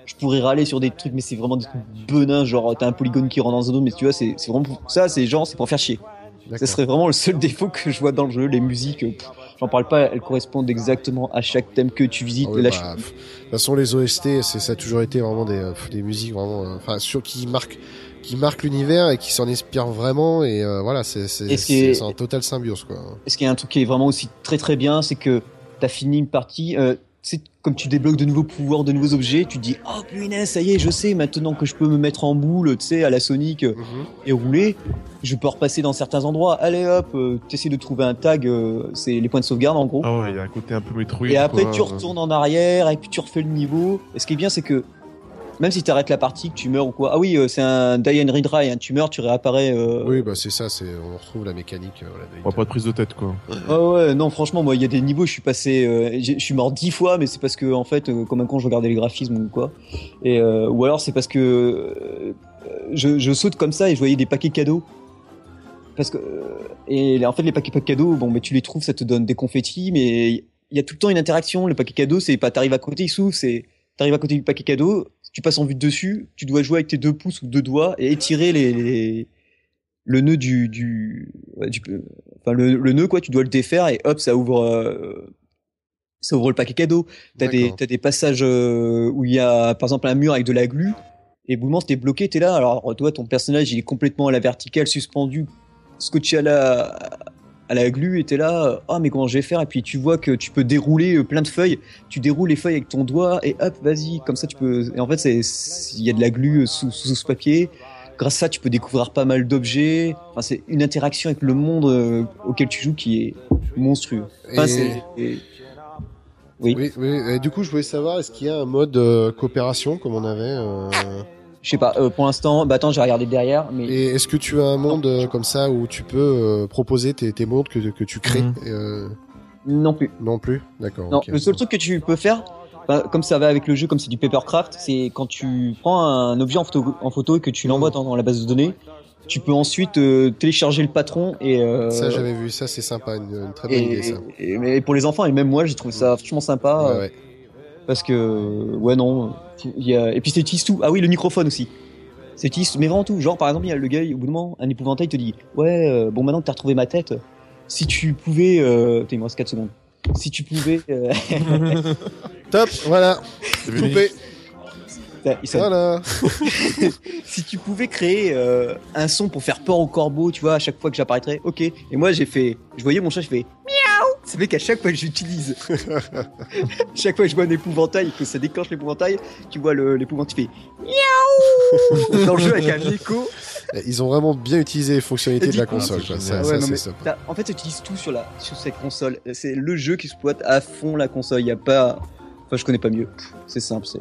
Je pourrais râler sur des trucs, mais c'est vraiment des trucs benins. Genre, t'as un polygone qui rentre dans un autre, mais tu vois, c'est vraiment pour ça, c'est genre, c'est pour faire chier. Ça D'accord. serait vraiment le seul défaut que je vois dans le jeu. Les musiques, euh, j'en parle pas, elles correspondent exactement à chaque thème que tu visites. Ah oui, bah, je- de toute façon, les OST, c'est ça a toujours été vraiment des, euh, des musiques vraiment, euh, enfin, sur qui marquent, qui marquent l'univers et qui s'en inspirent vraiment. Et euh, voilà, c'est ce en total symbiose quoi. Et ce qui est un truc qui est vraiment aussi très très bien, c'est que t'as fini une partie, euh, tu comme tu débloques de nouveaux pouvoirs, de nouveaux objets, tu te dis, oh punaise, ça y est, je sais maintenant que je peux me mettre en boule, tu sais, à la Sonic euh, Mhm. et rouler. Je peux repasser dans certains endroits. Allez hop, euh, t'essaies de trouver un tag, euh, c'est les points de sauvegarde en gros. Ah ouais, il y a un côté un peu Metroid. Et après, quoi. tu retournes en arrière et puis tu refais le niveau. Et ce qui est bien, c'est que même si tu arrêtes la partie, que tu meurs ou quoi. Ah oui, euh, c'est un die and retry. Hein, tu meurs, tu réapparais. Euh... Oui, bah c'est ça, c'est on retrouve la mécanique. euh, Ouais, pas de prise de tête, quoi. Ah ouais, non, franchement, moi, il y a des niveaux, je suis passé, euh, j'ai- je suis mort dix fois, mais c'est parce que, en fait, euh, comme un con, je regardais les graphismes ou quoi. Et, euh, ou alors, c'est parce que euh, je, je saute comme ça et je voyais des paquets cadeaux. Parce que, euh, et en fait, les paquets cadeaux, bon, mais tu les trouves, ça te donne des confettis, mais il y a tout le temps une interaction. Le paquet cadeau, c'est pas t'arrives à côté, il s'ouvre, c'est t'arrives à côté du paquet cadeau, tu passes en vue de dessus, tu dois jouer avec tes deux pouces ou deux doigts et étirer les, les- le nœud du, du, ouais, du enfin le, le nœud quoi, tu dois le défaire et hop, ça ouvre, euh, ça ouvre le paquet cadeau. T'as des, des passages euh, où il y a par exemple un mur avec de la glu et moment t'es bloqué, t'es là. Alors toi, ton personnage il est complètement à la verticale, suspendu, scotché à la à la glu et t'es là, ah mais comment je vais faire? Et puis tu vois que tu peux dérouler euh, plein de feuilles, tu déroules les feuilles avec ton doigt et hop, vas-y, comme ça tu peux. Et en fait, il y a de la glu euh, sous, sous ce papier. Grâce à ça, tu peux découvrir pas mal d'objets. Enfin, c'est une interaction avec le monde euh, auquel tu joues qui est monstrueux. Enfin, et- Oui. Oui, oui. Et du coup, je voulais savoir, est-ce qu'il y a un mode euh, coopération comme on avait euh, Je sais pas, euh, pour l'instant, bah attends, j'ai regardé derrière, mais Et est-ce que tu as un monde euh, comme ça où tu peux euh, proposer tes, tes mondes que, que tu crées Mhm. euh, non plus. Non plus? D'accord. Non, ok. le seul truc que tu peux faire, bah, comme ça va avec le jeu, comme c'est du papercraft, c'est quand tu prends un objet en photo, en photo et que tu l'envoies dans, dans la base de données, tu peux ensuite euh, télécharger le patron et. euh, Ça, j'avais vu, ça, c'est sympa, une, une très bonne et, idée, ça. et- mais pour les enfants et même moi, j'ai trouvé ça vachement sympa Ouais, ouais. Parce que ouais non, il y a, et puis c'est utilise tout. Ah oui, le microphone aussi. C'est utilise mais vraiment tout. Genre par exemple, il y a le gars au bout d'un moment, un épouvantail te dit ouais euh, bon maintenant que t'as retrouvé ma tête, si tu pouvais, euh... Putain, il me reste 4 secondes. Si tu pouvais, euh... Top, voilà, coupé. Voilà. si tu pouvais créer euh, un son pour faire peur au corbeau, tu vois, à chaque fois que j'apparaîtrais, ok. Et moi, j'ai fait, je voyais mon chat, je fais Ça fait qu'à chaque fois que j'utilise, chaque fois que je vois un épouvantail et que ça déclenche l'épouvantail, tu vois l'épouvantail fait miaou dans le jeu avec un écho. Ils ont vraiment bien utilisé les fonctionnalités de la console, c'est quoi. Ça, Ouais, ça, non, c'est mais En fait, tu utilises tout sur la sur cette console. C'est le jeu qui exploite à fond la console. Il y a pas, enfin, je connais pas mieux. C'est simple, c'est.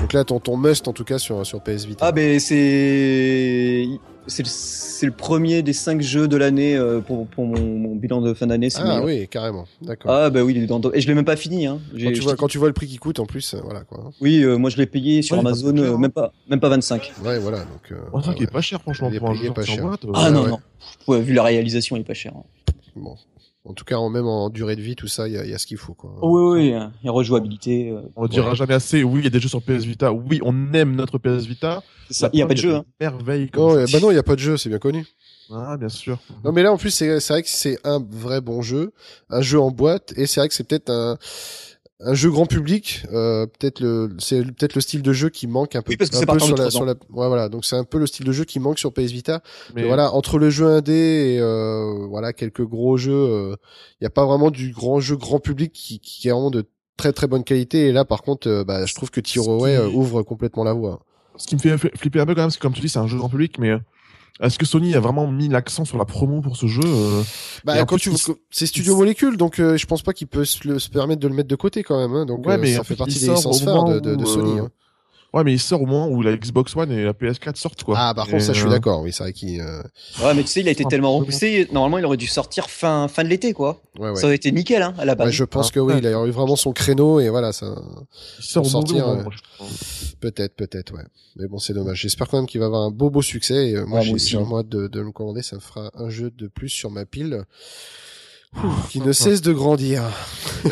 Donc là, ton, ton must, en tout cas, sur, sur PS Vita. Ah ben c'est c'est le, c'est le premier des cinq jeux de l'année euh, pour, pour mon, mon bilan de fin d'année. Ah oui, carrément. D'accord. Ah bah oui, il est dans et je l'ai même pas fini hein. Quand, tu je vois, quand tu vois le prix qui coûte, en plus, euh, voilà, quoi. Oui, euh, moi je l'ai payé sur Ouais, il est pas Amazon euh, hein. même pas même pas 25. Ouais, voilà, donc... euh, ouais, qu'il est pas cher, franchement, Il est pour un jeu pas cher. boîte. Ah Ouais, non ouais. non. Ouais, vu la réalisation, il est pas cher. hein. Bon. En tout cas, en, même en durée de vie, tout ça, il y a, il y a ce qu'il faut, quoi. Oh, oui oui, hein. et rejouabilité. euh, On ne dira Ouais. jamais assez, oui, il y a des jeux sur PS Vita, oui, on aime notre PS Vita. ça. Il y a pas de jeu. Hein. Merveille. Non, euh, bah non, il y a pas de jeu, c'est bien connu. Ah, bien sûr. Non, mais là, en plus, c'est c'est vrai que c'est un vrai bon jeu, un jeu en boîte, et c'est vrai que c'est peut-être un un jeu grand public, euh, peut-être le c'est peut-être le style de jeu qui manque un peu, Oui, parce que un c'est peu sur la, 300. sur la ouais, voilà donc c'est un peu le style de jeu qui manque sur PS Vita. Mais voilà entre le jeu indé et euh, voilà quelques gros jeux, il y a pas vraiment du grand jeu grand public qui qui est vraiment de très très bonne qualité et là par contre euh, bah je trouve que Ce qui- euh, ouvre complètement la voie. ce qui me fait fl- flipper un peu quand même, c'est que comme tu dis, c'est un jeu grand public, mais euh, est-ce que Sony a vraiment mis l'accent sur la promo pour ce jeu euh, Bah quand plus, tu c'est Studio Molecule donc euh, je pense pas qu'il peut se, le- se permettre de le mettre de côté quand même hein, donc Ouais, euh, mais ça fait partie des licences phares de, Sony. hein. Ouais, mais il sort au moment où la Xbox One et la PS4 sortent, quoi. Ah par Et, contre ça je suis euh, d'accord oui c'est vrai qu'il euh, Ouais, mais tu sais, il a été Ah, tellement repoussé. Normalement, il aurait dû sortir fin, fin de l'été, quoi. ouais ouais. Ça aurait été nickel, hein, à la base. Ouais, je pense Ah, que oui, ouais. il a eu vraiment son créneau et voilà, ça Il sort pour sortir, euh, moi, je trouve. peut-être, peut-être, ouais. Mais bon, c'est dommage. J'espère quand même qu'il va avoir un beau beau succès. Et, euh, moi, j'ai vraiment hâte de, de le commander. Ça me fera un jeu de plus sur ma pile Ouh, qui ne cesse de grandir.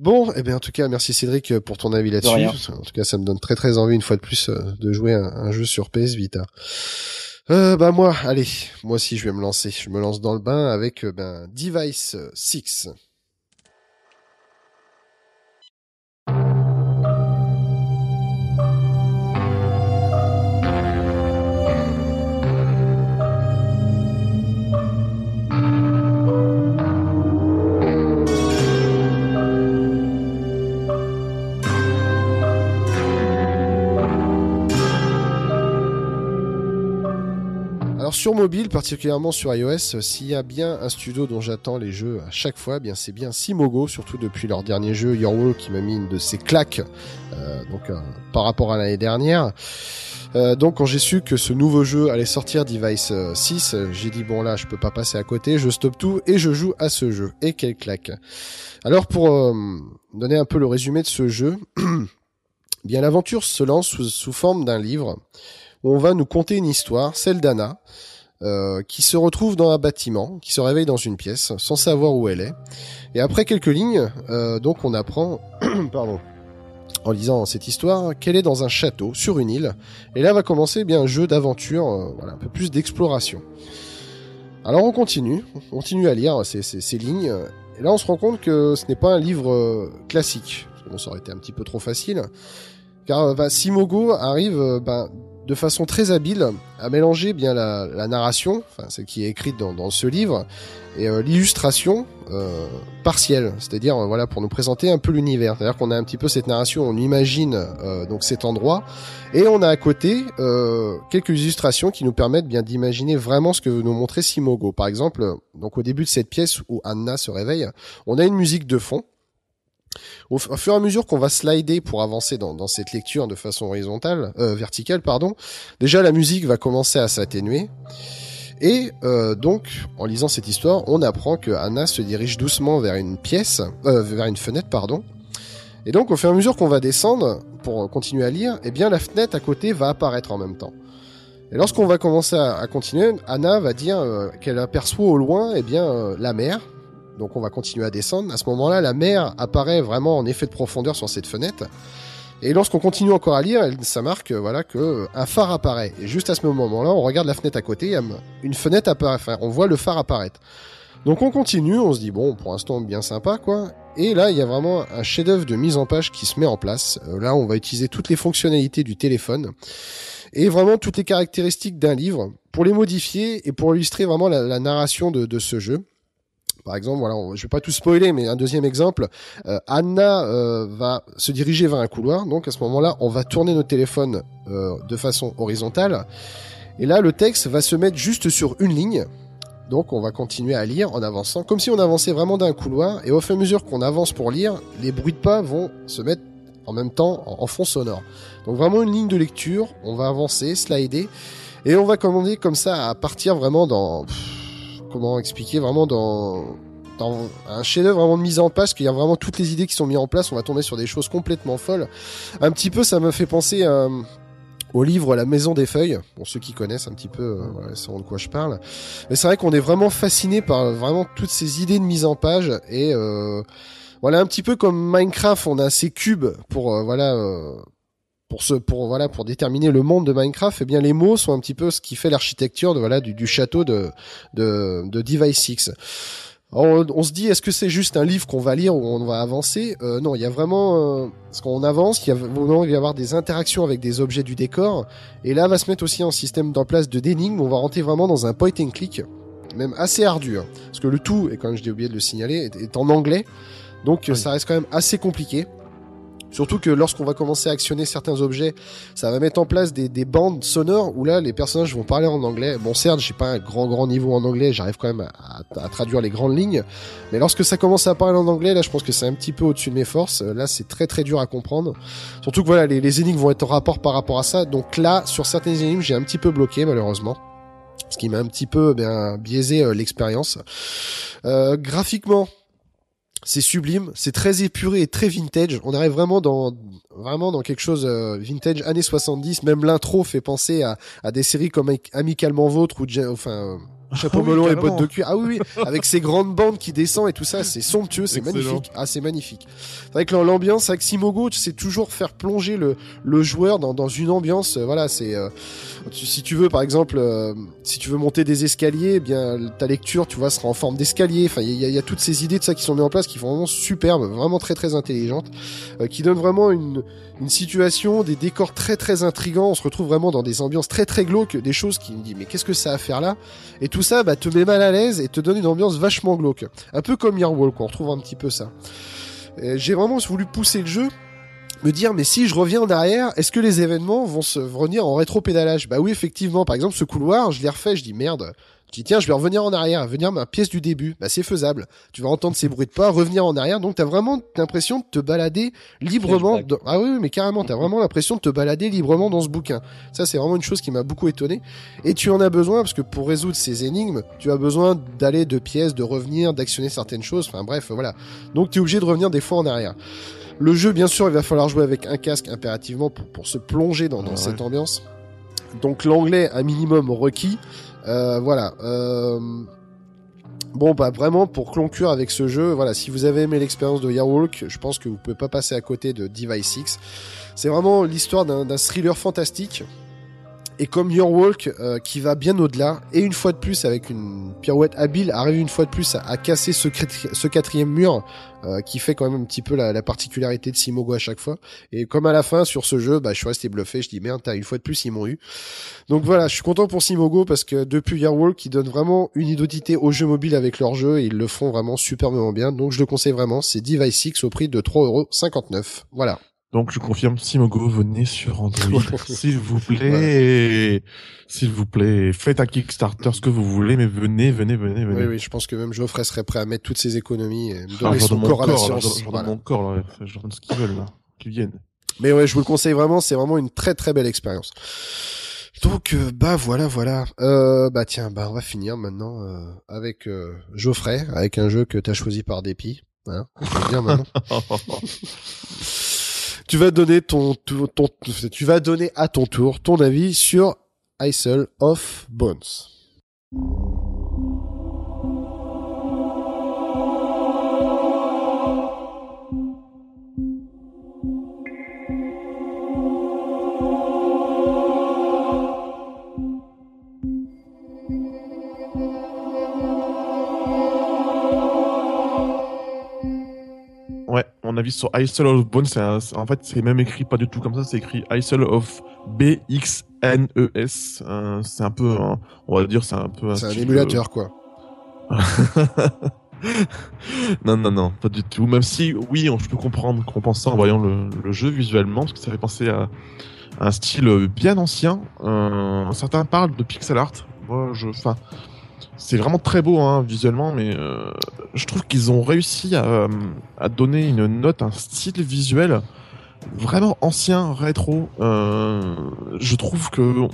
bon, eh bien, en tout cas, merci Cédric pour ton avis là-dessus. En tout cas, ça me donne très très envie une fois de plus euh, de jouer un, un jeu sur PS Vita. Euh, bah moi, allez, moi aussi je vais me lancer. Je me lance dans le bain avec euh, ben Device 6. Sur mobile, particulièrement sur iOS, euh, s'il y a bien un studio dont j'attends les jeux à chaque fois, eh bien c'est bien Simogo, surtout depuis leur dernier jeu Your Wall qui m'a mis une de ses claques euh, donc euh, par rapport à l'année dernière. Donc quand j'ai su que ce nouveau jeu allait sortir Device euh, 6, euh, j'ai dit bon là je peux pas passer à côté, je stoppe tout et je joue à ce jeu. Et quelle claque Alors pour donner un peu le résumé de ce jeu, bien l'aventure se lance sous forme d'un livre on va nous conter une histoire, celle d'Anna, euh, qui se retrouve dans un bâtiment, qui se réveille dans une pièce, sans savoir où elle est. Et après quelques lignes, euh, donc on apprend, pardon, en lisant cette histoire, qu'elle est dans un château, sur une île. Et là va commencer eh bien un jeu d'aventure, euh, voilà, un peu plus d'exploration. Alors on continue, on continue à lire ces, lignes. Et là on se rend compte que ce n'est pas un livre classique. Bon, ça aurait été un petit peu trop facile. Car bah, Simogo arrive bah, de façon très habile à mélanger bien la, narration, enfin celle qui est écrite dans, ce livre, et euh, l'illustration euh, partielle, c'est-à-dire euh, voilà pour nous présenter un peu l'univers. C'est-à-dire qu'on a un petit peu cette narration, on imagine donc cet endroit, et on a à côté quelques illustrations qui nous permettent bien d'imaginer vraiment ce que veut nous montrer Simogo. Par exemple, donc au début de cette pièce où Anna se réveille, on a une musique de fond. Au, fur et à mesure qu'on va slider pour avancer dans, cette lecture de façon horizontale, euh, verticale, pardon, déjà la musique va commencer à s'atténuer. Et euh, donc, en lisant cette histoire, on apprend que Anna se dirige doucement vers une pièce, euh, vers une fenêtre, pardon. Et donc, au fur et à mesure qu'on va descendre pour continuer à lire, eh bien, la fenêtre à côté va apparaître en même temps. Et lorsqu'on va commencer à, continuer, Anna va dire qu'elle aperçoit au loin, eh bien, la mer. Donc, on va continuer à descendre. À ce moment-là, la mer apparaît vraiment en effet de profondeur sur cette fenêtre. Et lorsqu'on continue encore à lire, ça marque euh, voilà que euh, un phare apparaît. Et juste à ce moment-là, on regarde la fenêtre à côté, une fenêtre apparaît. Enfin, on voit le phare apparaître. Donc on continue, on se dit bon, pour l'instant bien sympa quoi. Et là, il y a vraiment un chef-d'œuvre de mise en page qui se met en place. Euh, là, on va utiliser toutes les fonctionnalités du téléphone et vraiment toutes les caractéristiques d'un livre pour les modifier et pour illustrer vraiment la, narration de ce jeu. Par exemple, voilà, je vais pas tout spoiler, mais un deuxième exemple, euh, Anna euh, va se diriger vers un couloir. Donc à ce moment-là, on va tourner notre téléphone euh, de façon horizontale. Et là, le texte va se mettre juste sur une ligne. Donc on va continuer à lire en avançant, comme si on avançait vraiment d'un couloir. Et au fur et à mesure qu'on avance pour lire, les bruits de pas vont se mettre en même temps en, fond sonore. Donc vraiment une ligne de lecture. On va avancer, slider, et on va commander comme ça à partir vraiment dans comment expliquer vraiment dans dans un chef-d'œuvre vraiment de mise en page, qu'il y a vraiment toutes les idées qui sont mises en place, on va tomber sur des choses complètement folles. Un petit peu, ça me fait penser à, au livre La Maison des Feuilles, pour ceux qui connaissent un petit peu, euh, voilà, sauront de quoi je parle. Mais c'est vrai qu'on est vraiment fasciné par euh, vraiment toutes ces idées de mise en page et euh, voilà un petit peu comme Minecraft, on a ces cubes pour euh, voilà euh, pour ce pour voilà pour déterminer le monde de Minecraft. Et bien les mots sont un petit peu ce qui fait l'architecture de voilà du, du château de de, de Device 6. On, on se dit, est-ce que c'est juste un livre qu'on va lire ou on va avancer? Euh, Non, il y a vraiment, euh, parce qu'on avance, il y a vraiment il va y avoir des interactions avec des objets du décor, et là va se mettre aussi un système en place de d'énigmes. On va rentrer vraiment dans un point and click, même assez ardu, hein. parce que le tout, et quand même j'ai oublié de le signaler, est, est en anglais, donc Oui. ça reste quand même assez compliqué. Surtout que lorsqu'on va commencer à actionner certains objets, ça va mettre en place des, des bandes sonores où là les personnages vont parler en anglais. Bon certes, j'ai pas un grand grand niveau en anglais, j'arrive quand même à, traduire les grandes lignes, mais lorsque ça commence à parler en anglais, là je pense que c'est un petit peu au-dessus de mes forces. Euh, Là c'est très très dur à comprendre. Surtout que voilà, les, les énigmes vont être en rapport par rapport à ça. Donc là, sur certaines énigmes, j'ai un petit peu bloqué malheureusement. Ce qui m'a un petit peu bien biaisé euh, l'expérience. Euh, graphiquement, c'est sublime, c'est très épuré et très vintage. On arrive vraiment dans vraiment dans quelque chose euh, vintage années 70. Même l'intro fait penser à, à des séries comme Amicalement Vôtre ou enfin euh, Chapeau Ah oui, melon et bottes de cuir. Ah oui, oui, avec ces grandes bandes qui descendent et tout ça, c'est somptueux, c'est magnifique. Ah, c'est magnifique. C'est vrai que l'ambiance avec Simogo, c'est toujours faire plonger le, le joueur dans, dans une ambiance. euh, voilà, c'est euh, tu- si tu veux par exemple, euh, si tu veux monter des escaliers, eh bien ta lecture, tu vois, sera en forme d'escalier. Enfin, il y, a- il y a toutes ces idées de ça qui sont mises en place, qui font vraiment superbes, vraiment très très intelligentes, euh, qui donnent vraiment une une situation, des décors très très intrigants. On se retrouve vraiment dans des ambiances très très glauques, des choses qui me disent mais qu'est-ce que ça a à faire là? Et tout ça, bah, te met mal à l'aise et te donne une ambiance vachement glauque, un peu comme Yearwalk. On retrouve un petit peu ça. Euh, J'ai vraiment voulu pousser le jeu me dire mais si je reviens en arrière, est-ce que les événements vont se revenir en rétro-pédalage? Bah oui, effectivement, par exemple ce couloir, je l'ai refait, je dis merde. Je dis tiens, je vais revenir en arrière, venir ma pièce du début. Bah c'est faisable. Tu vas entendre ces bruits de pas, revenir en arrière, donc t'as vraiment l'impression de te balader librement. Dans- Ah oui, oui, mais carrément, t'as vraiment l'impression de te balader librement dans ce bouquin. Ça c'est vraiment une chose qui m'a beaucoup étonné. Et tu en as besoin parce que pour résoudre ces énigmes, tu as besoin d'aller de pièces, de revenir, d'actionner certaines choses. Enfin bref, voilà. Donc tu es obligé de revenir des fois en arrière. Le jeu, bien sûr, il va falloir jouer avec un casque impérativement pour, pour se plonger dans, dans Ah ouais. cette ambiance. Donc l'anglais, un minimum requis. Euh, voilà. Euh... Bon, bah vraiment, pour conclure avec ce jeu, voilà, si vous avez aimé l'expérience de Yearwalk, je pense que vous pouvez pas passer à côté de Device 6. C'est vraiment l'histoire d'un thriller fantastique. Et comme Your Walk, euh, qui va bien au-delà, et une fois de plus, avec une pirouette habile, arrive une fois de plus à, casser ce, quatrième mur, euh, qui fait quand même un petit peu la, la particularité de Simogo à chaque fois. Et comme à la fin, sur ce jeu, bah, je suis resté bluffé, je dis merde, t'as une fois de plus, ils m'ont eu. Donc voilà, je suis content pour Simogo, parce que depuis Your Walk, ils donnent vraiment une identité au jeu mobile avec leur jeu, et ils le font vraiment superbement bien. Donc je le conseille vraiment, c'est Device 6 au prix de 3,59€. Voilà. Donc je confirme, Simogo, venez sur Android, s'il vous plaît, s'il vous plaît, faites un Kickstarter, ce que vous voulez, mais venez, venez, venez, venez. Oui, oui, je pense que même Geoffrey serait prêt à mettre toutes ses économies et me Ah, donner son corps à la corps, là, science. je donne Voilà. mon corps, là, je donne ce qu'ils veulent, là, qu'ils viennent. Mais ouais, je vous le conseille vraiment, c'est vraiment une très très belle expérience. Donc euh, bah voilà voilà. Euh, bah tiens, bah on va finir maintenant euh, avec euh, Geoffrey, avec un jeu que t'as choisi par dépit. Hein, on peut le dire maintenant. tu vas donner à ton tour ton avis sur Isle of Bones. Mon avis sur Isle of Bones, c'est un- en fait, c'est même écrit pas du tout comme ça, c'est écrit Isle of B-X-N-E-S. Euh, c'est un peu, un- on va dire, c'est un peu C'est un émulateur quoi. euh, non, non, non, pas du tout. Même si, oui, on, je peux comprendre qu'on pense ça en voyant le, le jeu visuellement, parce que ça fait penser à, à un style bien ancien. Euh, certains parlent de pixel art. Moi, je, enfin, c'est vraiment très beau hein, visuellement, mais euh, je trouve qu'ils ont réussi à, donner une note, un style visuel vraiment ancien, rétro. Euh, je trouve que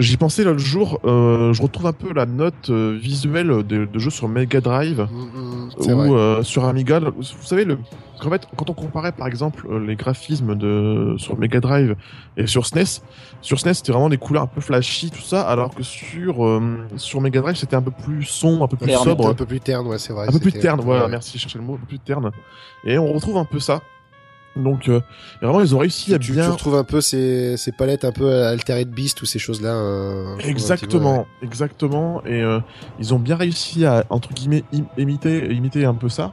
j'y pensais l'autre jour. euh, je retrouve un peu la note euh, visuelle de, de jeux sur Mega Drive Mm, mm, vrai. ou euh, sur Amiga. Vous savez, le, en fait, quand on comparait par exemple euh, les graphismes de sur Mega Drive et sur SNES, sur SNES c'était vraiment des couleurs un peu flashy, tout ça, alors que sur euh, sur Mega Drive c'était un peu plus sombre, un peu plus Terne, sobre, un peu plus terne, ouais, c'est vrai. un peu plus terne. Voilà, ouais. merci, je cherchais le mot, un peu plus terne. Et on retrouve un peu ça. Donc euh, vraiment ils ont réussi à tu, bien tu retrouves un peu ces, ces palettes un peu altérées de Beast ou ces choses-là. euh, peu, Exactement, ouais. exactement. Et euh, ils ont bien réussi à entre guillemets im- imiter, imiter un peu ça.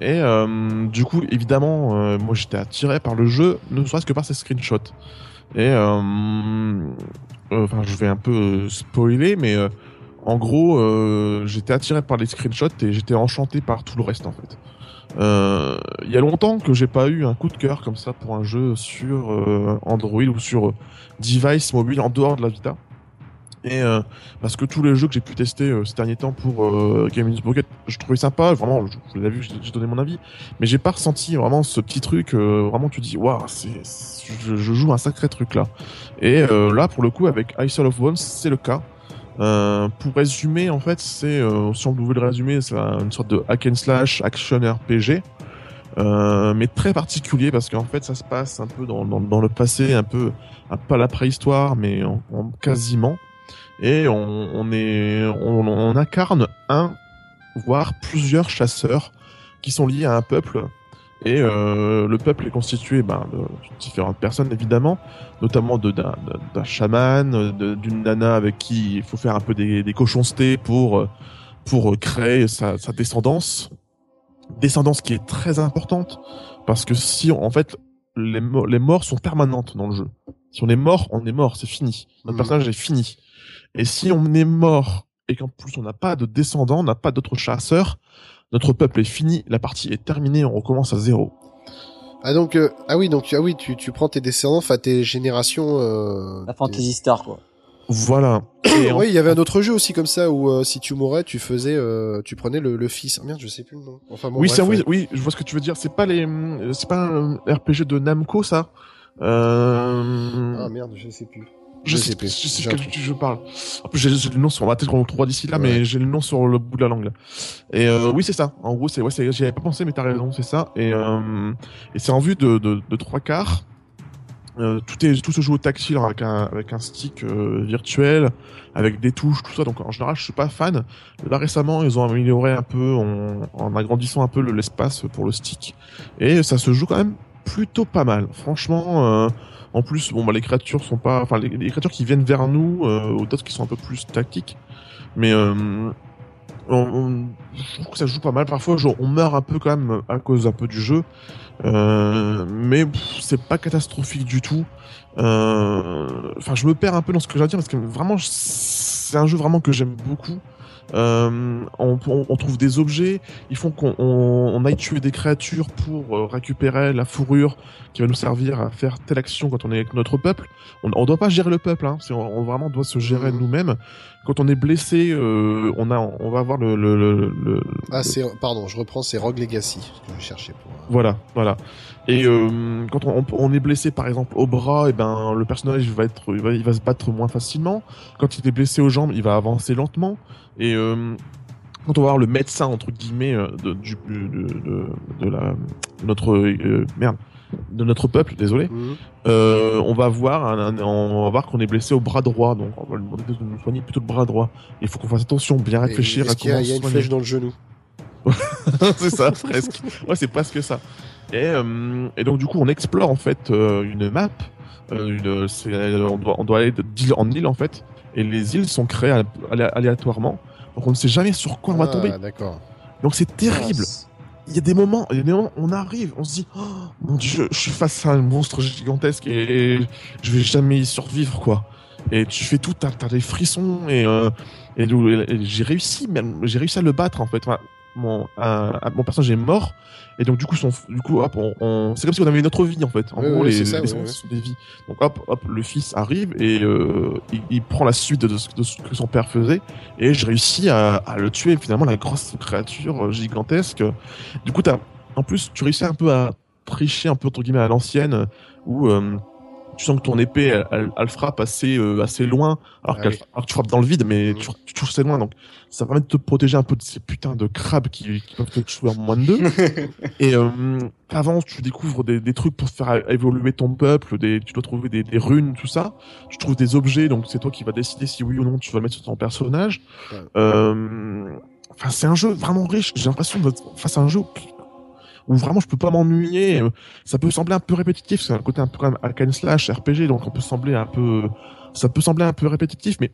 Et euh, du coup, évidemment, euh, moi j'étais attiré par le jeu, ne serait-ce que par ses screenshots. Et enfin, je vais un peu spoiler, mais euh, en gros, euh, j'étais attiré par les screenshots et j'étais enchanté par tout le reste en fait. Euh, Il y a longtemps que j'ai pas eu un coup de cœur comme ça pour un jeu sur euh, Android ou sur euh, device mobile en dehors de la Vita. Et parce que tous les jeux que j'ai pu tester ces derniers temps pour euh, Game in Pocket, je trouvais sympa, vraiment, je, je l'ai vu, j'ai donné mon avis, mais j'ai pas ressenti vraiment ce petit truc, vraiment tu dis, waouh, je, je joue un sacré truc là. Et là, pour le coup, avec Isle of Bones, c'est le cas. Euh, pour résumer, en fait, c'est, euh, si on pouvait le résumer, c'est un- une sorte de hack and slash action RPG. Euh, mais très particulier parce qu'en fait ça se passe un peu dans, le passé, un peu, à la préhistoire, mais en, en quasiment. Et on, est, on incarne un, voire plusieurs chasseurs qui sont liés à un peuple. Et euh, le peuple est constitué ben, de différentes personnes évidemment, notamment d'un chaman, d'une nana avec qui il faut faire un peu des, des cochonstés pour euh, pour créer sa, sa descendance, descendance qui est très importante parce que si on- en fait les, mo- les morts sont permanentes dans le jeu. Si on est mort, on est mort, c'est fini. Notre Mhm. personnage est fini. Et si on est mort et qu'en plus on n'a pas de descendants, on n'a pas d'autres chasseurs, notre peuple est fini, la partie est terminée, on recommence à zéro. Ah donc euh, ah oui donc ah oui tu, tu prends tes descendants, enfin tes générations. Euh, La tes- Fantasy Star, quoi. Voilà. Et Oui, il y avait un autre jeu aussi comme ça où euh, si tu mourais, tu faisais, euh, tu prenais le, le fils. Ah, merde, je sais plus le nom. Enfin bon. oui, ça, oui, ouais. oui, je vois ce que tu veux dire. C'est pas les, c'est pas un RPG de Namco, ça? Euh... Ah merde, je sais plus. Je, je sais, sais plus. je sais quel je parle. En plus, j'ai le nom sur, on va peut-être qu'on le d'ici là, Ouais. mais j'ai le nom sur le bout de la langue. là. Et euh, oui, c'est ça. En gros, c'est, ouais, c'est, j'y avais pas pensé, mais t'as raison, c'est ça. Et, euh, et c'est en vue de, de, de trois quarts. Euh, tout est, tout se joue au tactile avec un, avec un stick euh, virtuel, avec des touches, tout ça. Donc en général, je suis pas fan. Là récemment, ils ont amélioré un peu en, en agrandissant un peu le- l'espace pour le stick, et ça se joue quand même plutôt pas mal. Franchement, euh, en plus, bon, bah, les créatures sont pas, enfin, les, créatures qui viennent vers nous, euh, ou d'autres qui sont un peu plus tactiques, mais euh, je trouve que ça joue pas mal. Parfois, genre, on meurt un peu quand même à cause un peu du jeu, euh, mais c'est pas catastrophique du tout. Enfin, je me perds un peu dans ce que j'ai à dire parce que vraiment, c'est un jeu vraiment que j'aime beaucoup. Euh, on, on- on trouve des objets, ils font qu'on on, on aille tuer des créatures pour euh, récupérer la fourrure qui va nous servir à faire telle action quand on est avec notre peuple. On, on doit pas gérer le peuple, hein, on, on vraiment doit se gérer Mhm. nous-mêmes. Quand on est blessé, euh, on a, on va avoir le, le, le, le- Ah c'est, pardon, je reprends, c'est Rogue Legacy que je cherchais pour. euh, voilà, voilà. Et euh, quand on, on est blessé, par exemple, au bras, et ben le personnage va être, il va, il va se battre moins facilement. Quand il est blessé aux jambes, il va avancer lentement. Et euh, quand on va voir le médecin entre guillemets euh, de, du, de, de, de la, de notre euh, merde, de notre peuple, désolé. mhm. Euh, on va voir, un- un- on va voir qu'on est blessé au bras droit, donc on va lui demander de nous soigner plutôt le bras droit. Il faut qu'on fasse attention, bien réfléchir à Est-ce qu'il y a, comment il y a une flèche dans le genou? C'est ça, presque. Ouais, c'est presque ça. Et, euh, et donc du coup, on explore en fait euh, une map. Euh, une, on, doit, on doit aller d'île en île en fait. Et les îles sont créées alé- alé- aléatoirement. Donc on ne sait jamais sur quoi on va Ah, tomber. Donc c'est terrible. Il y a des moments, il y a des moments, on arrive, on se dit, oh, mon dieu, je suis face à un monstre gigantesque et je vais jamais y survivre quoi. Et tu fais tout, t'as as des frissons et, euh, et, et j'ai réussi, même, j'ai réussi à le battre en fait. Enfin, mon, un- mon personnage est mort et donc du coup, son, du coup, hop, on, on- c'est comme si on avait une autre vie en fait. En Oui, gros, oui, les, ça, les oui, sont des vies. Donc hop, hop, le fils arrive et euh, il, il prend la suite de ce, de ce que son père faisait et je réussis à, à le tuer finalement la grosse créature euh, gigantesque. Du coup, t'as, en plus, tu réussis un peu à tricher un peu entre guillemets à l'ancienne où euh, tu sens que ton épée elle, elle- elle frappe assez euh, assez loin alors, Ah alors que tu frappes dans le vide mais Mhm. tu, tu touches assez loin donc ça permet de te protéger un peu de ces putains de crabes qui, qui peuvent te tuer en moins de deux et euh, avant tu découvres des, des trucs pour faire évoluer ton peuple des, tu dois trouver des, des runes tout ça tu trouves des objets donc c'est toi qui vas décider si oui ou non tu vas le mettre sur ton personnage Ouais. euh, enfin c'est un jeu vraiment riche j'ai l'impression d'être face à un jeu où vraiment je peux pas m'ennuyer. Ça peut sembler un peu répétitif, c'est un côté un peu quand même hack and slash RPG, donc on peut sembler un peu, ça peut sembler un peu répétitif, mais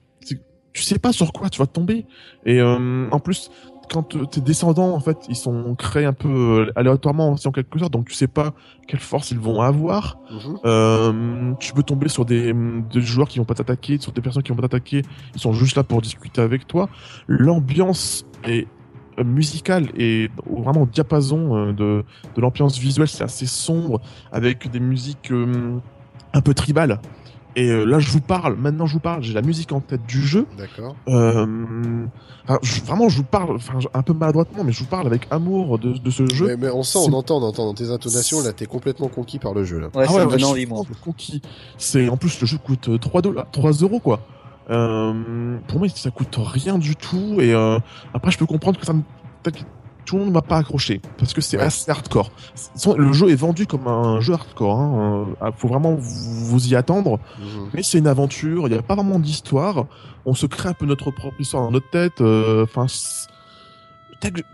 tu sais pas sur quoi tu vas tomber. Et euh, en plus, quand tes descendants, en fait, ils sont créés un peu euh, aléatoirement aussi en quelque sorte, donc tu sais pas quelle force ils vont avoir. Mhm. Euh, tu peux tomber sur des, des joueurs qui vont pas t'attaquer, sur des personnes qui vont pas t'attaquer, ils sont juste là pour discuter avec toi. L'ambiance est musicale et vraiment au diapason euh, de, de l'ambiance visuelle, c'est assez sombre avec des musiques euh, un peu tribales. Et euh, là, je vous parle, maintenant je vous parle, j'ai la musique en tête du jeu. D'accord. Euh, enfin, je- vraiment, je vous parle, enfin, un peu maladroitement, mais je vous parle avec amour de, de ce jeu. Mais, mais on sent, on entend, on entend dans tes intonations, là, t'es complètement conquis par le jeu, là. Ouais, Ah ça me ouais, donne je envie, suis moi. vraiment conquis. C'est en plus le jeu coûte euh, 3 dollars, 3 euros quoi. Euh, pour moi, ça coûte rien du tout et euh, après je peux comprendre que ça me tout le monde m'a pas accroché parce que c'est Ouais. assez hardcore. Le jeu est vendu comme un jeu hardcore. Hein. euh, faut vraiment vous, y attendre. Mhm. Mais c'est une aventure. Il n'y a pas vraiment d'histoire. On se crée un peu notre propre histoire dans notre tête. euh, Enfin. c'est-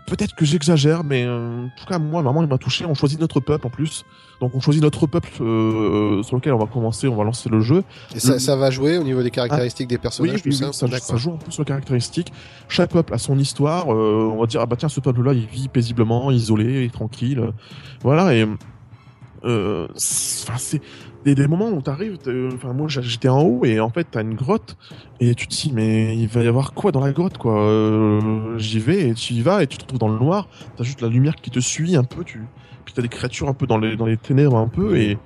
Peut-être que- j'exagère, mais euh, en tout cas, moi, vraiment, il m'a touché. On choisit notre peuple en plus. Donc, on choisit notre peuple euh, sur lequel on va commencer, on va lancer le jeu. Et ça, Le- ça va jouer au niveau des caractéristiques des Oui, personnages, oui, tout oui, ça. ça, joue un peu sur les caractéristiques. Chaque peuple a son histoire. euh, on va dire, ah bah tiens, ce peuple-là, il vit paisiblement, isolé, tranquille. euh, voilà, et euh, c'est- des, des moments où t'arrives, t'es- enfin moi j'étais en haut et en fait t'as une grotte et tu te dis mais il va y avoir quoi dans la grotte quoi? Euh, J'y vais et tu y vas et tu te retrouves dans le noir, t'as juste la lumière qui te suit un peu, tu puis t'as des créatures un peu dans les ténèbres un peu et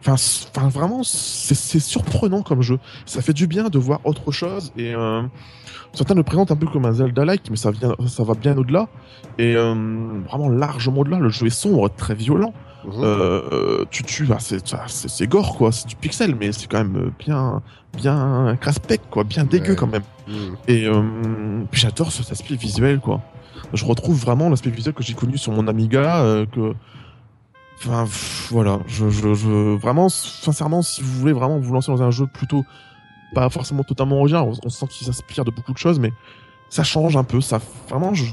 enfin enfin vraiment c'est surprenant comme jeu. Ça fait du bien de voir autre chose et euh, certains le présentent un peu comme un Zelda-like mais ça vient ça va bien au-delà et euh, vraiment largement au-delà. Le jeu est sombre, très violent. Mhm. Euh, tu tues, bah, c'est gore quoi, c'est du pixel, mais c'est quand même euh, bien, bien craspec quoi, bien dégueu Ouais. quand même. Mhm. Et euh, puis j'adore cet aspect visuel quoi. Je retrouve vraiment l'aspect visuel que j'ai connu sur mon Amiga, euh, que, enfin pff, voilà, je, je, je, vraiment, sincèrement, si vous voulez vraiment vous lancer dans un jeu plutôt pas forcément totalement original, on, on sent qu'il s'inspire de beaucoup de choses, mais ça change un peu, ça vraiment. Je...